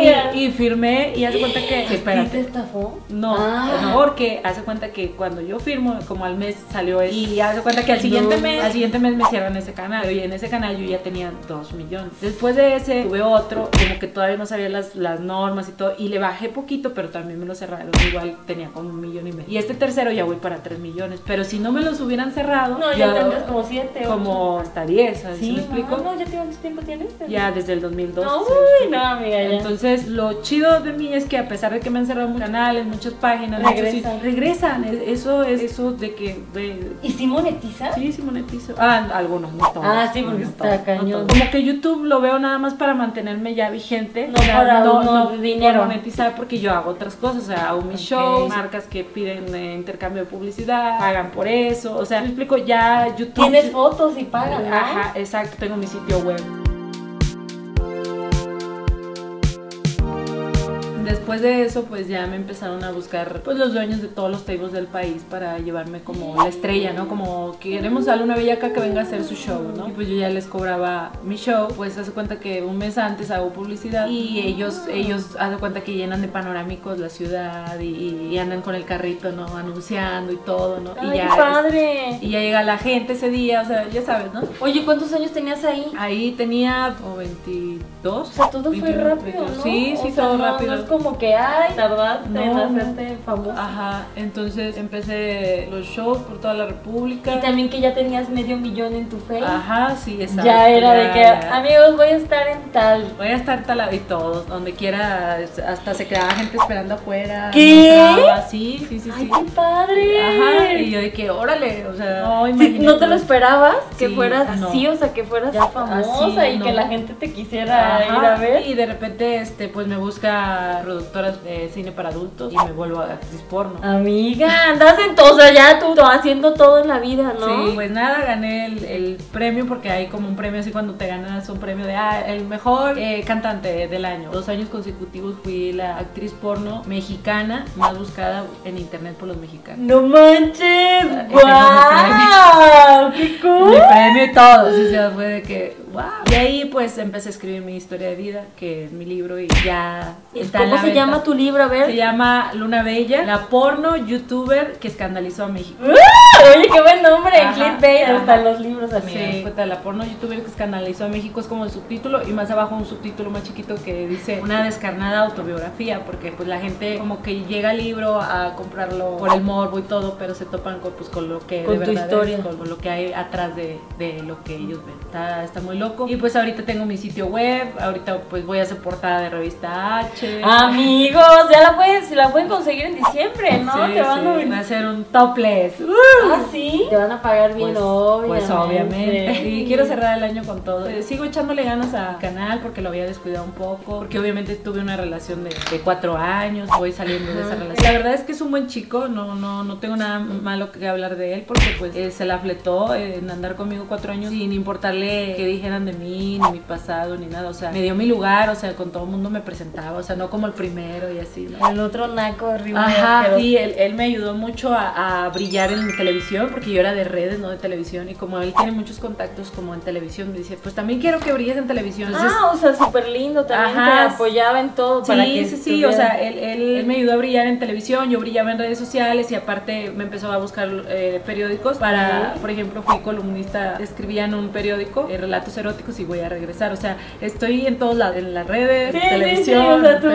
¡Uy, y, y- y firmé y hace cuenta que ¿Sí espérate. te estafó? No, Ah. porque hace cuenta que cuando yo firmo, como al mes salió eso. Y hace cuenta que al siguiente No. mes, al siguiente mes me cierran ese canal. Y en ese canal yo ya tenía dos millones. Después de ese, tuve otro, como que todavía no sabía las, las normas y todo. Y le bajé poquito, pero también me lo cerraron. Igual tenía como un millón y medio. Y este tercero ya voy para tres millones. Pero si no me los hubieran cerrado, No, ya tendrás como siete, como hasta diez. ¿Sí Sí, me explico? No, ya cuánto tiempo tienes. Ya desde el 2012. No, no, amiga, ya. Entonces, lo chido de mí es que a pesar de que me han cerrado muchos canales, muchas páginas, Regresan. Eso es eso de que de- ¿Y si monetiza? Sí, sí monetizo. Ah, algunos, no todos. Ah, sí, porque no está no cañón. Como que YouTube lo veo nada más para mantenerme ya vigente. No para- no, por dinero. Monetizar porque yo hago otras cosas. O sea, hago mis Ok. shows, marcas que piden eh, intercambio de publicidad, pagan por eso. O sea, me explico, ya YouTube. Tienes fotos y pagan, ¿no? Ajá, exacto, tengo mi sitio web. Después de eso, pues ya me empezaron a buscar pues los dueños de todos los tables del país para llevarme como la estrella, ¿no? Como queremos a Luna Bellaca que venga a hacer su show, ¿no? Y pues yo ya les cobraba mi show, pues hace cuenta que un mes antes hago publicidad y ellos, ellos hace cuenta que llenan de panorámicos la ciudad y, y andan con el carrito, ¿no? Anunciando y todo, ¿no? Ay, y qué ya padre. y ya llega la gente ese día, o sea, ya sabes, ¿no? Oye, ¿cuántos años tenías ahí? Ahí tenía como 22. O sea, todo fue 21, rápido, 22. ¿no? Sí, sí, O sea, todo no, rápido. No es como que, ay, tardaste No, en hacerte famosa. Ajá, entonces empecé los shows por toda la república. Y también que ya tenías medio millón en tu face. Ajá, sí, exacto. ya era de que, amigos, voy a estar en tal. Voy a estar talado y todo, donde quiera, hasta se quedaba gente esperando afuera. ¿Qué? no Sí, sí, sí, ¡Ay, sí. qué padre! Ajá, y yo de que, órale, o sea, no, Sí. ¿No te lo esperabas? Que Sí, fueras no. así, o sea, que fueras ya famosa Así, y que la gente te quisiera Ajá, ir a ver. Y de repente, este, pues me busca productor productora de cine para adultos y me vuelvo actriz porno. Amiga, andas en todo, o sea, ya tú, haciendo todo en la vida, ¿no? Sí, pues nada, gané el, el premio porque hay como un premio así cuando te ganas un premio de ah, el mejor eh, cantante del año. Dos años consecutivos fui la actriz porno mexicana más buscada en internet por los mexicanos. No manches, ese guau, qué cool. Mi premio y todo, o sea, fue de que, wow. Y ahí pues empecé a escribir mi historia de vida, que es mi libro y ya está en ¿Cómo la se venta. llama tu libro? A ver. Se llama Luna Bella, la porno youtuber que escandalizó a México. [laughs] ¡Ah! Oye, qué buen nombre, Clickbait, hasta los libros así. Sí, cuenta, la porno youtuber que escandalizó a México es como el subtítulo y más abajo un subtítulo más chiquito que dice una descarnada autobiografía porque pues la gente como que llega al libro a comprarlo por el morbo y todo pero se topan con, pues, con lo que Con de tu historia. es, con lo que hay atrás de, de lo que ellos ven. Está, está muy loco y pues ahorita tengo mi sitio web, ahorita pues voy a hacer portada de revista H. Amigos, ya la pueden, se la pueden conseguir en diciembre, ¿no? Sí, Te van sí, a ser un topless. Ah, sí. Te van a pagar bien, Pues, obviamente. pues obviamente. Y quiero cerrar el año con todo. Sigo echándole ganas al canal porque lo había descuidado un poco. Porque obviamente tuve una relación de, de cuatro años. Voy saliendo de esa relación. La verdad es que es un buen chico. No, no, no tengo nada malo que hablar de él. Porque pues eh, se la fletó en andar conmigo cuatro años sin importarle qué dijeran de mí, ni mi pasado, ni nada. O sea, me dio mi lugar. O sea, con todo el mundo me presentaba. O sea, no como el primero y así, ¿no? El otro naco arriba. Ajá, sí, él, él me ayudó mucho a, a brillar en televisión porque yo era de redes, no de televisión y como él tiene muchos contactos como en televisión, me dice, pues también quiero que brilles en televisión. Entonces, Ah, o sea, súper lindo también. Ajá. Te apoyaba en todo. para Sí, que sí, sí, o sea, él, él- él me ayudó a brillar en televisión, yo brillaba en redes sociales y aparte me empezó a buscar eh, periódicos para, por ejemplo, fui columnista, escribía en un periódico eh, relatos eróticos y voy a regresar, o sea, estoy en todos lados, en las redes, Sí, sí, sí, televisión, o sea, tú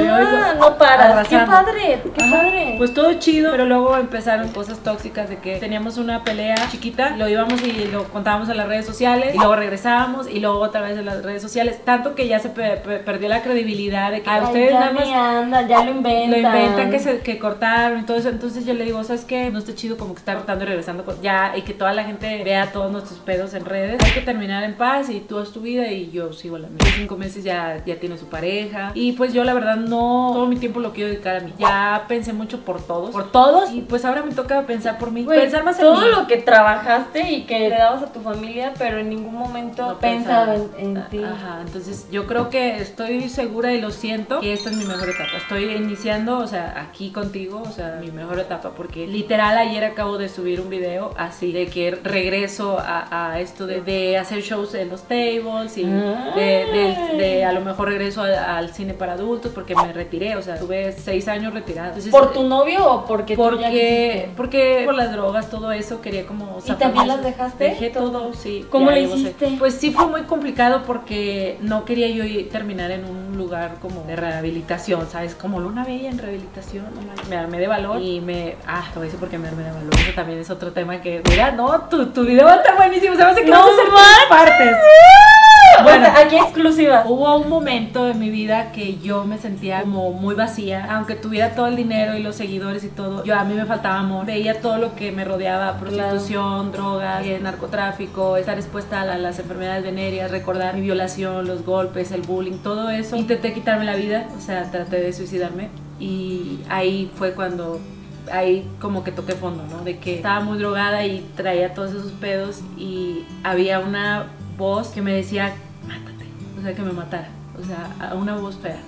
ah, no paras. Qué padre, qué Ajá. padre. Pues todo chido, pero luego empezaron cosas tóxicas de que teníamos una pelea chiquita, lo íbamos y lo contábamos en las redes sociales y luego regresábamos y luego otra vez en las redes sociales, tanto que ya se pe- pe- perdió la credibilidad de que a Ay, ustedes ya nada más ya lo inventan. lo inventan que se que cortaron y todo eso, entonces yo le digo, ¿sabes qué? No está chido como que está cortando y regresando con- ya y que toda la gente vea todos nuestros pedos en redes. Hay que terminar en paz y tú haz tu vida y yo sigo la mía. Cinco meses ya, ya tiene su pareja y pues yo la verdad no, todo mi tiempo lo quiero dedicar a mí. Ya pensé mucho por todos, por todos y pues ahora me toca pensar por mí, pensar más en todo mí. lo que trabajaste y que le dabas a tu familia, pero en ningún momento No pensaba pensaba. en, en ti. Ajá, entonces yo creo que estoy segura y lo siento que esta es mi mejor etapa. Estoy iniciando, o sea, aquí contigo, o sea, mi mejor etapa, porque literal ayer acabo de subir un video así de que regreso a, a esto de, de hacer shows en los tables y de, de- de a lo mejor regreso al, al cine para adultos porque me retiré, o sea, tuve seis años retirada. Entonces, ¿Por tu novio o porque tú porque, quisiste? porque por las drogas, todo eso, quería como ¿Y también las dejaste? Dejé todo, sí. ¿Cómo seis- hiciste? Pues sí fue muy complicado porque no quería yo terminar en un lugar como de rehabilitación, ¿sabes? Como Luna Bella en rehabilitación, me armé de valor y me... Ah, te voy a decir por qué me armé de valor. Eso también es otro tema que... Mira, no, tu, tu video va a estar buenísimo, ¿sabes? Que ¡No vas a hacer partes. [laughs] Bueno, aquí exclusiva. Hubo un momento en mi vida que yo me sentía como muy vacía, aunque tuviera todo el dinero y los seguidores y todo, yo a mí me faltaba amor. Veía todo lo que me rodeaba, prostitución, drogas, eh, narcotráfico, estar expuesta a, la- las enfermedades venéreas, recordar mi violación, los golpes, el bullying, todo eso. Intenté quitarme la vida, o sea, traté de suicidarme y ahí fue cuando ahí como que toqué fondo, ¿no? De que estaba muy drogada y traía todos esos pedos y había una voz que me decía, mátate, o sea, que me matara, o sea, a una voz fea.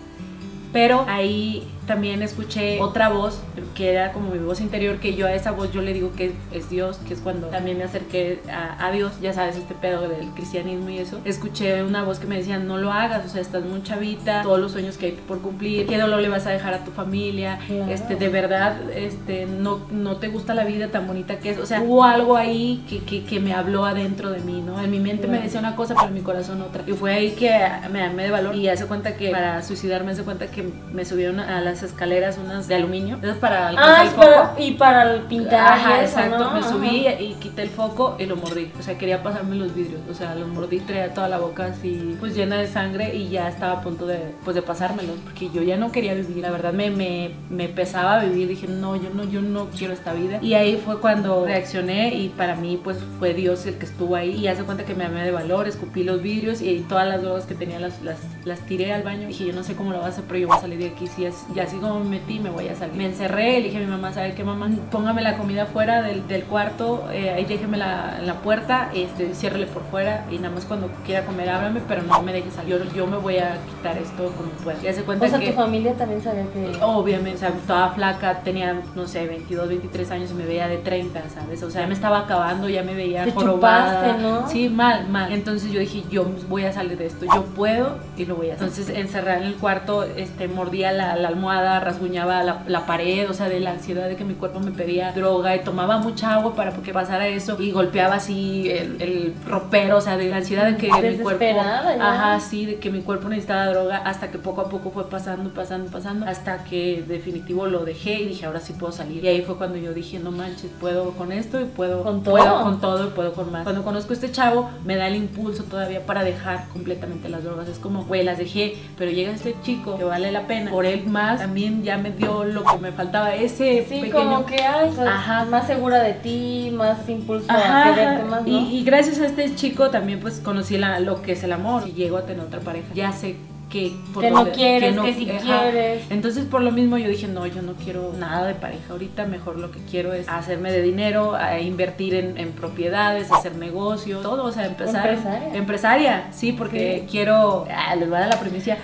Pero ahí también escuché otra voz que era como mi voz interior, que yo a esa voz yo le digo que es Dios, que es cuando también me acerqué a, a Dios, ya sabes, este pedo del cristianismo y eso. Escuché una voz que me decía, no lo hagas, o sea, estás muy chavita, todos los sueños que hay por cumplir, qué dolor le vas a dejar a tu familia, Claro. este, de verdad, este, no, no te gusta la vida tan bonita que es. O sea, hubo algo ahí que, que, que me habló adentro de mí, ¿no? En mi mente me Claro. decía una cosa, pero en mi corazón otra. Y fue ahí que me armé de valor y hace cuenta que para suicidarme, hace cuenta que me subieron a las escaleras unas de aluminio. Esas para alcanzar Ah, el foco. para, y para el pintar. Ajá, eso, exacto. ¿no? Me Ajá. subí y quité el foco y lo mordí. O sea, quería pasarme los vidrios. O sea, los mordí, traía toda la boca así, pues llena de sangre y ya estaba a punto de, pues, de pasármelos. Porque yo ya no quería vivir. La verdad, me, me, me pesaba vivir. Dije, no, yo no, yo no quiero esta vida. Y ahí fue cuando reaccioné y para mí, pues, fue Dios el que estuvo ahí. Y hace cuenta que me amé de valor, escupí los vidrios y todas las drogas que tenía las, las, las tiré al baño. Dije, yo no sé cómo lo voy a hacer, pero yo voy a salir de aquí si, es- ya, así como me metí, me voy a salir. Me encerré, le dije a mi mamá, ¿sabe qué mamá? Póngame la comida fuera del, del cuarto, eh, ahí déjemela en la puerta, este, ciérrele por fuera y nada más cuando quiera comer háblame, pero no me deje salir. Yo, yo me voy a quitar esto como pueda. Ya se cuenta O sea, que... tu familia también sabía que. Obviamente, o sea, estaba flaca, tenía, no sé, 22, 23 años y me veía de 30, ¿sabes? O sea, ya me estaba acabando, ya me veía Te jorobada. chupaste, ¿no? Sí, mal, mal. Entonces yo dije, yo voy a salir de esto, yo puedo y lo voy a hacer. Entonces, encerrada en el cuarto, este, mordía la, la almohada, rasguñaba la, la pared, o sea, de la ansiedad de que mi cuerpo me pedía droga y tomaba mucha agua para que pasara eso y golpeaba así el, el ropero, o sea, de la ansiedad de que mi cuerpo... Ya. Ajá, sí, de que mi cuerpo necesitaba droga hasta que poco a poco fue pasando, pasando, pasando, hasta que definitivo lo dejé y dije, ahora sí puedo salir. Y ahí fue cuando yo dije, no manches, puedo con esto y puedo Con todo. puedo con todo y puedo con más. Cuando conozco a este chavo, me da el impulso todavía para dejar completamente las drogas. Es como, güey, las dejé, pero llega este chico que vale la pena. Por él más, también ya me dio lo que me faltaba, ese Sí, pequeño... como que ay, Ajá. más segura de ti, más impulso a quererte más, ¿no? y, y gracias a este chico también pues conocí la- lo que es el amor y llego a tener otra pareja. Ya sé que, por Que no quieres, no- que ajá. quieres. Entonces por lo mismo yo dije, no, yo no quiero nada de pareja ahorita, mejor lo que quiero es hacerme de dinero, a invertir en, en propiedades, hacer negocios, todo, o sea, empezar. Empresaria. Empresaria, sí, porque quiero, ah, les voy a dar la primicia.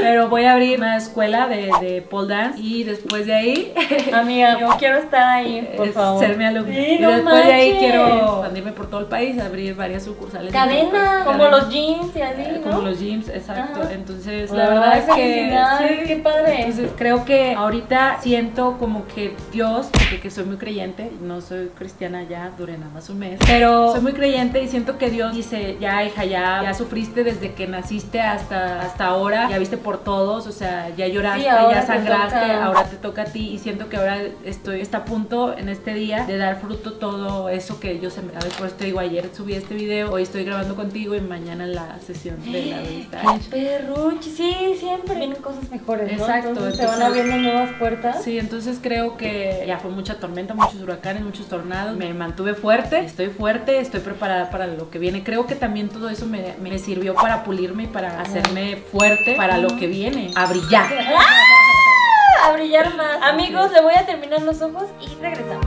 Pero voy a abrir una escuela de, de pole dance y después de ahí [laughs] Amiga, yo quiero estar ahí, por favor. ser mi alumna. Sí, y no después de ahí quiero expandirme por todo el país, abrir varias sucursales. Cadena, como Cadena. los jeans y así, Eh, ¿no? Como los gyms, exacto. Ajá. Entonces, la verdad es que. felicidades, qué padre. Entonces, creo que ahorita siento como que Dios, porque que soy muy creyente, no soy cristiana ya, duré nada más un mes, pero soy muy creyente y siento que Dios dice: Ya, hija, ya, ya sufriste desde que naciste hasta, hasta ahora, ya viste por todos, o sea, ya lloraste, Sí, ya te sangraste, ahora te toca a ti y siento que ahora estoy está a punto en este día de dar fruto todo eso que yo sembré. Por eso te digo, ayer subí este video, hoy estoy grabando contigo y mañana la sesión de la [gasps] revista. Qué perruchi, sí, siempre vienen cosas mejores, ¿no? Exacto, Entonces, se van abriendo nuevas puertas. Sí, entonces creo que ya fue mucha tormenta, muchos huracanes, muchos tornados. Me mantuve fuerte, estoy fuerte, estoy preparada para lo que viene. Creo que también todo eso me, me sirvió para pulirme y para hacerme fuerte para lo que viene, a brillar. [laughs] A brillar más. Amigos, le voy a terminar los ojos y regresamos.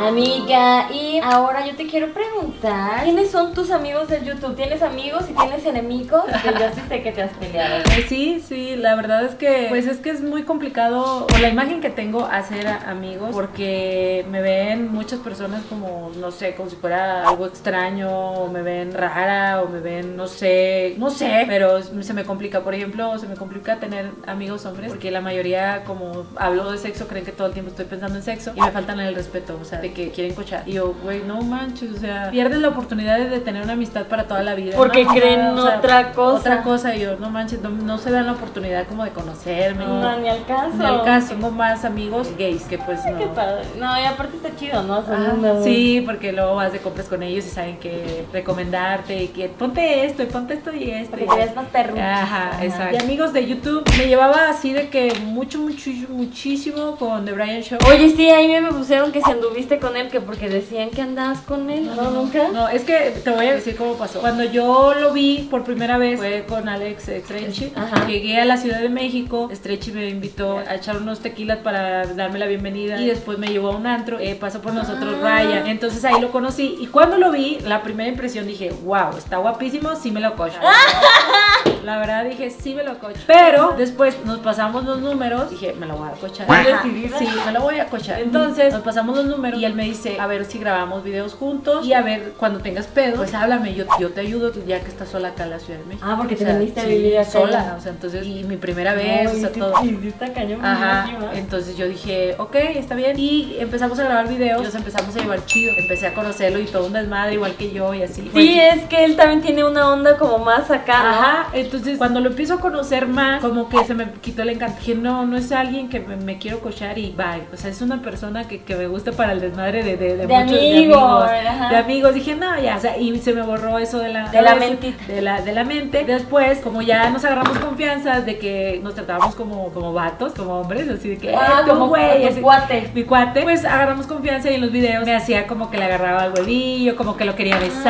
Amiga, y ahora yo te quiero preguntar, ¿quiénes son tus amigos del YouTube? ¿Tienes amigos y tienes enemigos? Que yo sí sé que te has peleado. [laughs] Eh, Sí, sí, la verdad es que pues es que es muy complicado por la imagen que tengo hacer amigos porque me ven muchas personas como no sé, como si fuera algo extraño o me ven rara o me ven no sé, no sé, pero se me complica, por ejemplo, se me complica tener amigos hombres porque la mayoría como hablo de sexo creen que todo el tiempo estoy pensando en sexo y me faltan el respeto, o sea, de que quieren cochar. Y yo, güey, no manches, o sea, pierdes la oportunidad de tener una amistad para toda la vida. Porque ¿no? creen O sea, otra cosa. Otra cosa, y yo, no manches, no, no se dan la oportunidad como de conocerme. No, ni al caso. Ni al caso. Tengo más amigos gays que pues no. Qué padre. No, y aparte está chido, ¿no? Unos- sí, porque luego vas de compras con ellos y saben que recomendarte y que ponte esto y ponte esto y esto. Porque y te ves más perrucho. Ajá, exacto. Y amigos de YouTube, me llevaba así de que mucho, mucho, muchísimo con The Brian Show. Oye, sí, ahí me pusieron que si anduviste con él, que porque decían que andabas con él. No, nunca. No, es que te voy a decir cómo pasó. Cuando yo lo vi por primera vez fue con Alex Stretchy. Ajá. Llegué a la Ciudad de México. Stretchy me invitó a echar unos tequilas para darme la bienvenida. Y después me llevó a un antro. Eh, pasó por nosotros Ah. Ryan. Entonces ahí lo conocí. Y cuando lo vi, la primera impresión dije, wow, está guapísimo, sí me lo cocho. [laughs] La verdad dije, sí me lo cocho. Pero después nos pasamos los números. Dije, me lo voy a cochar. Sí, me lo voy a cochar. Entonces nos pasamos los números y él me dice, a ver si grabamos videos juntos y a ver cuando tengas pedo, pues háblame, yo, yo te ayudo ya que estás sola acá en la Ciudad de México. Ah, porque te sea, viniste a vivir acá. sola, o sea, entonces y mi primera vez, o sea, todo. Está cañón. Ajá, entonces yo dije, ok, está bien. Y empezamos a grabar videos, nos empezamos a llevar chido. Empecé a conocerlo y todo un desmadre igual que yo y así. Sí, es que él también tiene una onda como más acá, ¿no? Ajá, entonces Entonces, cuando lo empiezo a conocer más, como que se me quitó el encanto. Dije, no, no es alguien que me, me quiero cochar y bye. O sea, es una persona que, que me gusta para el desmadre de, de, de, De muchos amigos, amigos. De amigos. Dije, no, ya. O sea, y se me borró eso de la, De la mentita. De la, de la mente. Después, como ya nos agarramos confianza de que nos tratábamos como, como vatos, como hombres, así de que, Ah, eh, como güey, tu cuate. mi cuate, pues agarramos confianza y en los videos me hacía como que le agarraba al huevillo, como que lo quería besar.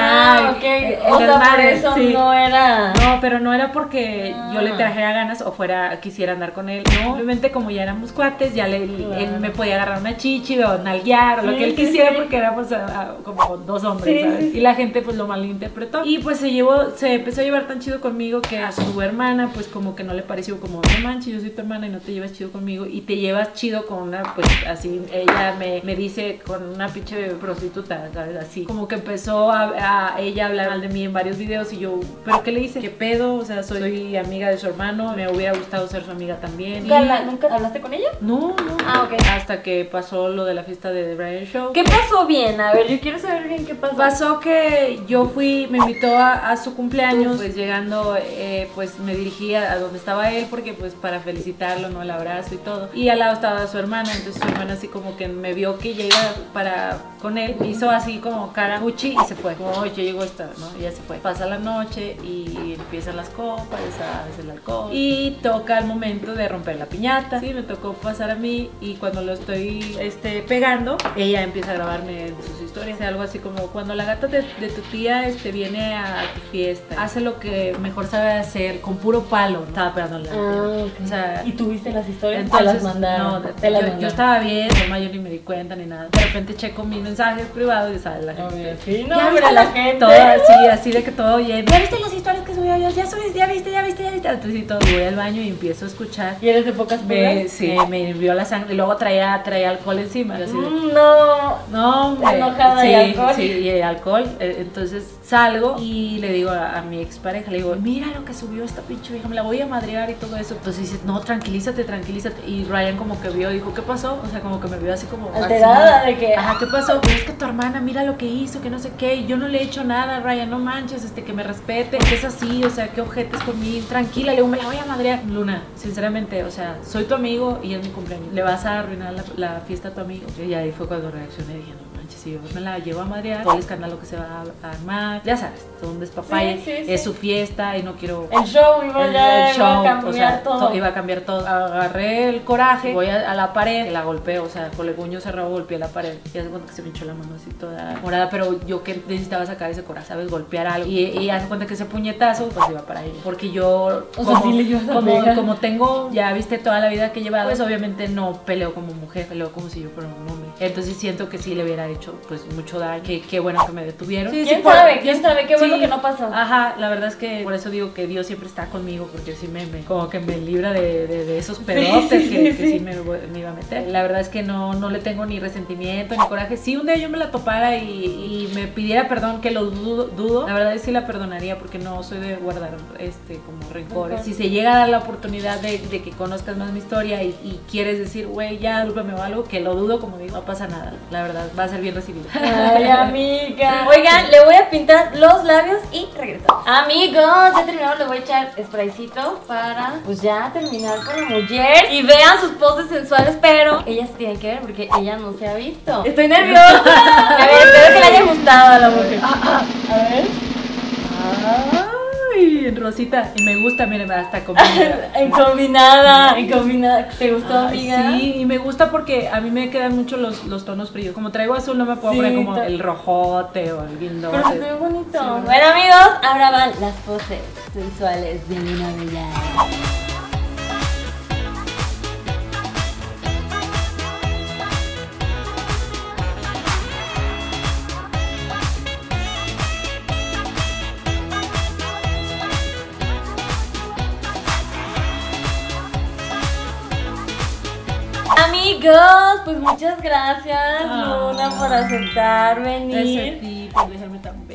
Ah, ok. El o sea, por desmadre, eso sí. no era. No, pero no era porque yo le Ah. trajera ganas o fuera quisiera andar con él. No, simplemente como ya éramos cuates, ya le, Claro. él me podía agarrar una chichi o nalguear o lo Sí, que él quisiera porque éramos ah, como dos hombres, Sí, ¿sabes? sí, sí. Y la gente pues lo malinterpretó. Y pues se llevó, se empezó a llevar tan chido conmigo que a su hermana pues como que no le pareció como, no manches, yo soy tu hermana y no te llevas chido conmigo y te llevas chido con una, pues así, ella me, me dice con una pinche prostituta, ¿sabes? Así. Como que empezó a, a ella hablar mal de mí en varios videos y yo, ¿pero qué le hice? ¿Qué pedo? O sea, soy amiga de su hermano, me hubiera gustado ser su amiga también. ¿Nunca, Y- la- nunca hablaste con ella? No, no. Ah, ok. Hasta que pasó lo de la fiesta de The Brian Show. ¿Qué pasó bien? A ver, yo quiero saber bien qué pasó. Pasó que yo fui, me invitó a, a su cumpleaños, pues llegando, eh, pues me dirigí a, a donde estaba él, porque pues para felicitarlo, ¿no? El abrazo y todo. Y al lado estaba su hermana, entonces su hermana así como que me vio que iba para con él, hizo así como cara Gucci y se fue. Como, "Oye, llegó esta, ¿no? Y ya se fue. Pasa la noche y empiezan las copas, sabes, el alcohol. Y toca el momento de romper la piñata. Sí, me tocó pasar a mí y cuando lo estoy este, pegando, ella empieza a grabarme sus historias. Algo así como cuando la gata de, de tu tía este, viene a tu fiesta, hace lo que mejor sabe hacer con puro palo. Estaba pegándole. Ah, ok. O sea, ¿Y tuviste las historias? entonces, te las mandaron. no, de- te las yo, estaba bien, no, yo ni me di cuenta ni nada. De repente checo mis mensajes privados y sale la gente. Sí, no, ya la gente. todo así, así de que todo lleno. Ya viste las historias que subí yo, ya subiste, ya viste, ya viste, ya viste. Entonces y todo, voy al baño y empiezo a escuchar. ¿Y eres de pocas Me, sí, me hirvió la sangre y luego traía, traía alcohol encima. yo así de- Mm, no. no, hombre. Enojada sí, y alcohol. Sí, y alcohol. Eh, Entonces salgo y le digo a, a mi expareja, le digo, mira lo que subió esta pinche vieja, me la voy a madrear y todo eso. Entonces dice, no, tranquilízate, tranquilízate. Y Ryan como que vio, dijo, ¿qué pasó? O sea, como que me vio así como... Alterada de que- Ajá, ¿qué pasó? Pues es que tu hermana, mira lo que hizo, que no sé qué. Yo no le he hecho nada, Ryan, no manches, este, que me respete. Que es así, o sea, qué ojetes conmigo. Tranquila, le digo, me la voy a madrear. Luna, sinceramente, o sea, soy tu amigo y es mi cumpleaños. Le vas a arruinar la, la fiesta a tu amigo. Y ahí fue cuando reaccioné, dije, no manches, si yo me la llevo a madrear, todo el escándalo que se va a armar, ya sabes, todo un despapalle, Sí, sí, sí. es su fiesta y no quiero... El show iba el- ya el iba a show, cambiar o sea, todo. to- iba a cambiar todo. Agarré el coraje, voy a, a la pared, la golpeo, o sea, con el puño cerrado golpeé la pared. Y hace cuenta que se me hinchó la mano así toda morada, pero yo que necesitaba sacar ese coraje, ¿sabes? Golpear algo. Y, y hace cuenta que ese puñetazo, pues iba para ella. Porque yo, O sea, le como, como tengo, ya viste toda la vida que he llevado, pues obviamente no peleo como mujer, peleo como si yo fuera un hombre. Entonces siento que sí le hubiera hecho, pues, mucho daño. Que qué bueno que me detuvieron. Sí, ¿Quién sí, por- sabe? ¿Quién sabe? Qué bueno sí. que no pasó. Ajá, la verdad es que por eso digo que Dios siempre está conmigo, porque sí me, me- como que me libra de, de- de esos pedotes sí, que, sí, que sí, me, iba a meter. La verdad es que no, no le tengo ni resentimiento ni coraje. Si un día yo me la topara y, y me pidiera perdón, que lo dudo, dudo, la verdad es que sí la perdonaría porque no soy de guardar este como rencores. Si se llega a dar la oportunidad de, de que conozcas más mi historia y, y quieres decir, güey, ya, discúlpame o algo, que lo dudo, como digo, no pasa nada. La verdad, va a ser bien recibido. Ay, amiga. [laughs] Oigan, le voy a pintar los labios y regresamos. Amigos, ya terminamos. Le voy a echar spraycito para, pues ya terminar con la mujer. Y vean sus poses sensuales, pero ellas tienen que ver porque ella no se ha visto. Estoy nerviosa. [laughs] A ver, espero que le haya gustado a la mujer. A ver. Ay, rosita. Y me gusta, miren, hasta combina. [laughs] En combinada, en combinada. ¿Te gustó, amiga? Sí, y me gusta porque a mí me quedan mucho los, los tonos fríos. Como traigo azul, no me puedo Sí, poner como el rojote o el guindote. Pero se ve bonito. Bueno, amigos, ahora van las poses sensuales de Luna Bella. Amigos, pues muchas gracias, Ah. Luna, por aceptar Gracias a venir. ti por dejarme tan.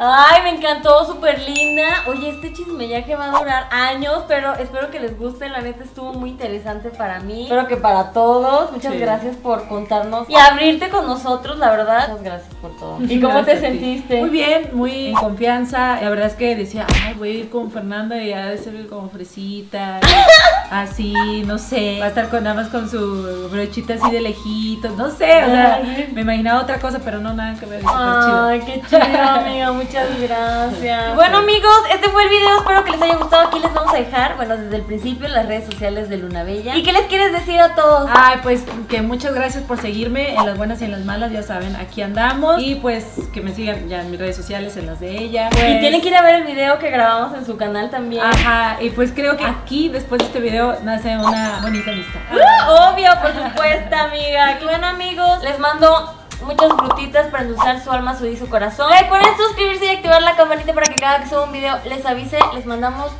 Ay, me encantó, súper linda. Oye, este chismellaje va a durar años, pero espero que les guste. La neta estuvo muy interesante para mí. Espero que para todos. Muchas Sí. gracias por contarnos y abrirte con nosotros, la verdad. Muchas gracias por todo. ¿Y cómo te Gracias sentiste? Muy bien, muy en confianza. La verdad es que decía, ay, voy a ir con Fernanda y ha de ser como fresita. [laughs] así, no sé. Va a estar con nada más con su brochita así de lejitos. No sé, o sea, Ay. me imaginaba otra cosa, pero no nada que ver. súper chido. Ay, qué chido, amiga. Muchas gracias. Bueno, amigos, este fue el video. Espero que les haya gustado. Aquí les vamos a dejar, bueno, desde el principio, las redes sociales de Luna Bella. ¿Y qué les quieres decir a todos? Ay, pues que muchas gracias por seguirme en las buenas y en las malas, ya saben, aquí andamos. Y pues que me sigan ya en mis redes sociales, en las de ella. Pues, Y tienen que ir a ver el video que grabamos en su canal también. Ajá, y pues creo que aquí, después de este video, nace una bonita amistad. Uh, Obvio, por supuesto, amiga. Y bueno, amigos, les mando muchas frutitas para endulzar su alma, su y su corazón. Recuerden suscribirse y activar la campanita para que cada que suba un video les avise. Les mandamos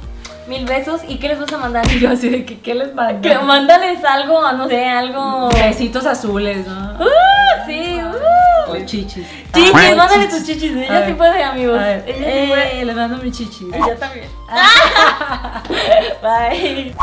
mil besos. ¿Y qué les vas a mandar? Y [laughs] yo así de que, ¿qué les mando? Que mándales algo, no sé, algo. Besitos azules, ¿no? Uh, sí, uh. O chichis. Chichis, Ah, mándale chichis. tus chichis. A Ella sí puede, amigos. A ver, Ella sí puede. eh, les mando mis chichis. Yo también. [laughs] [laughs] Bye.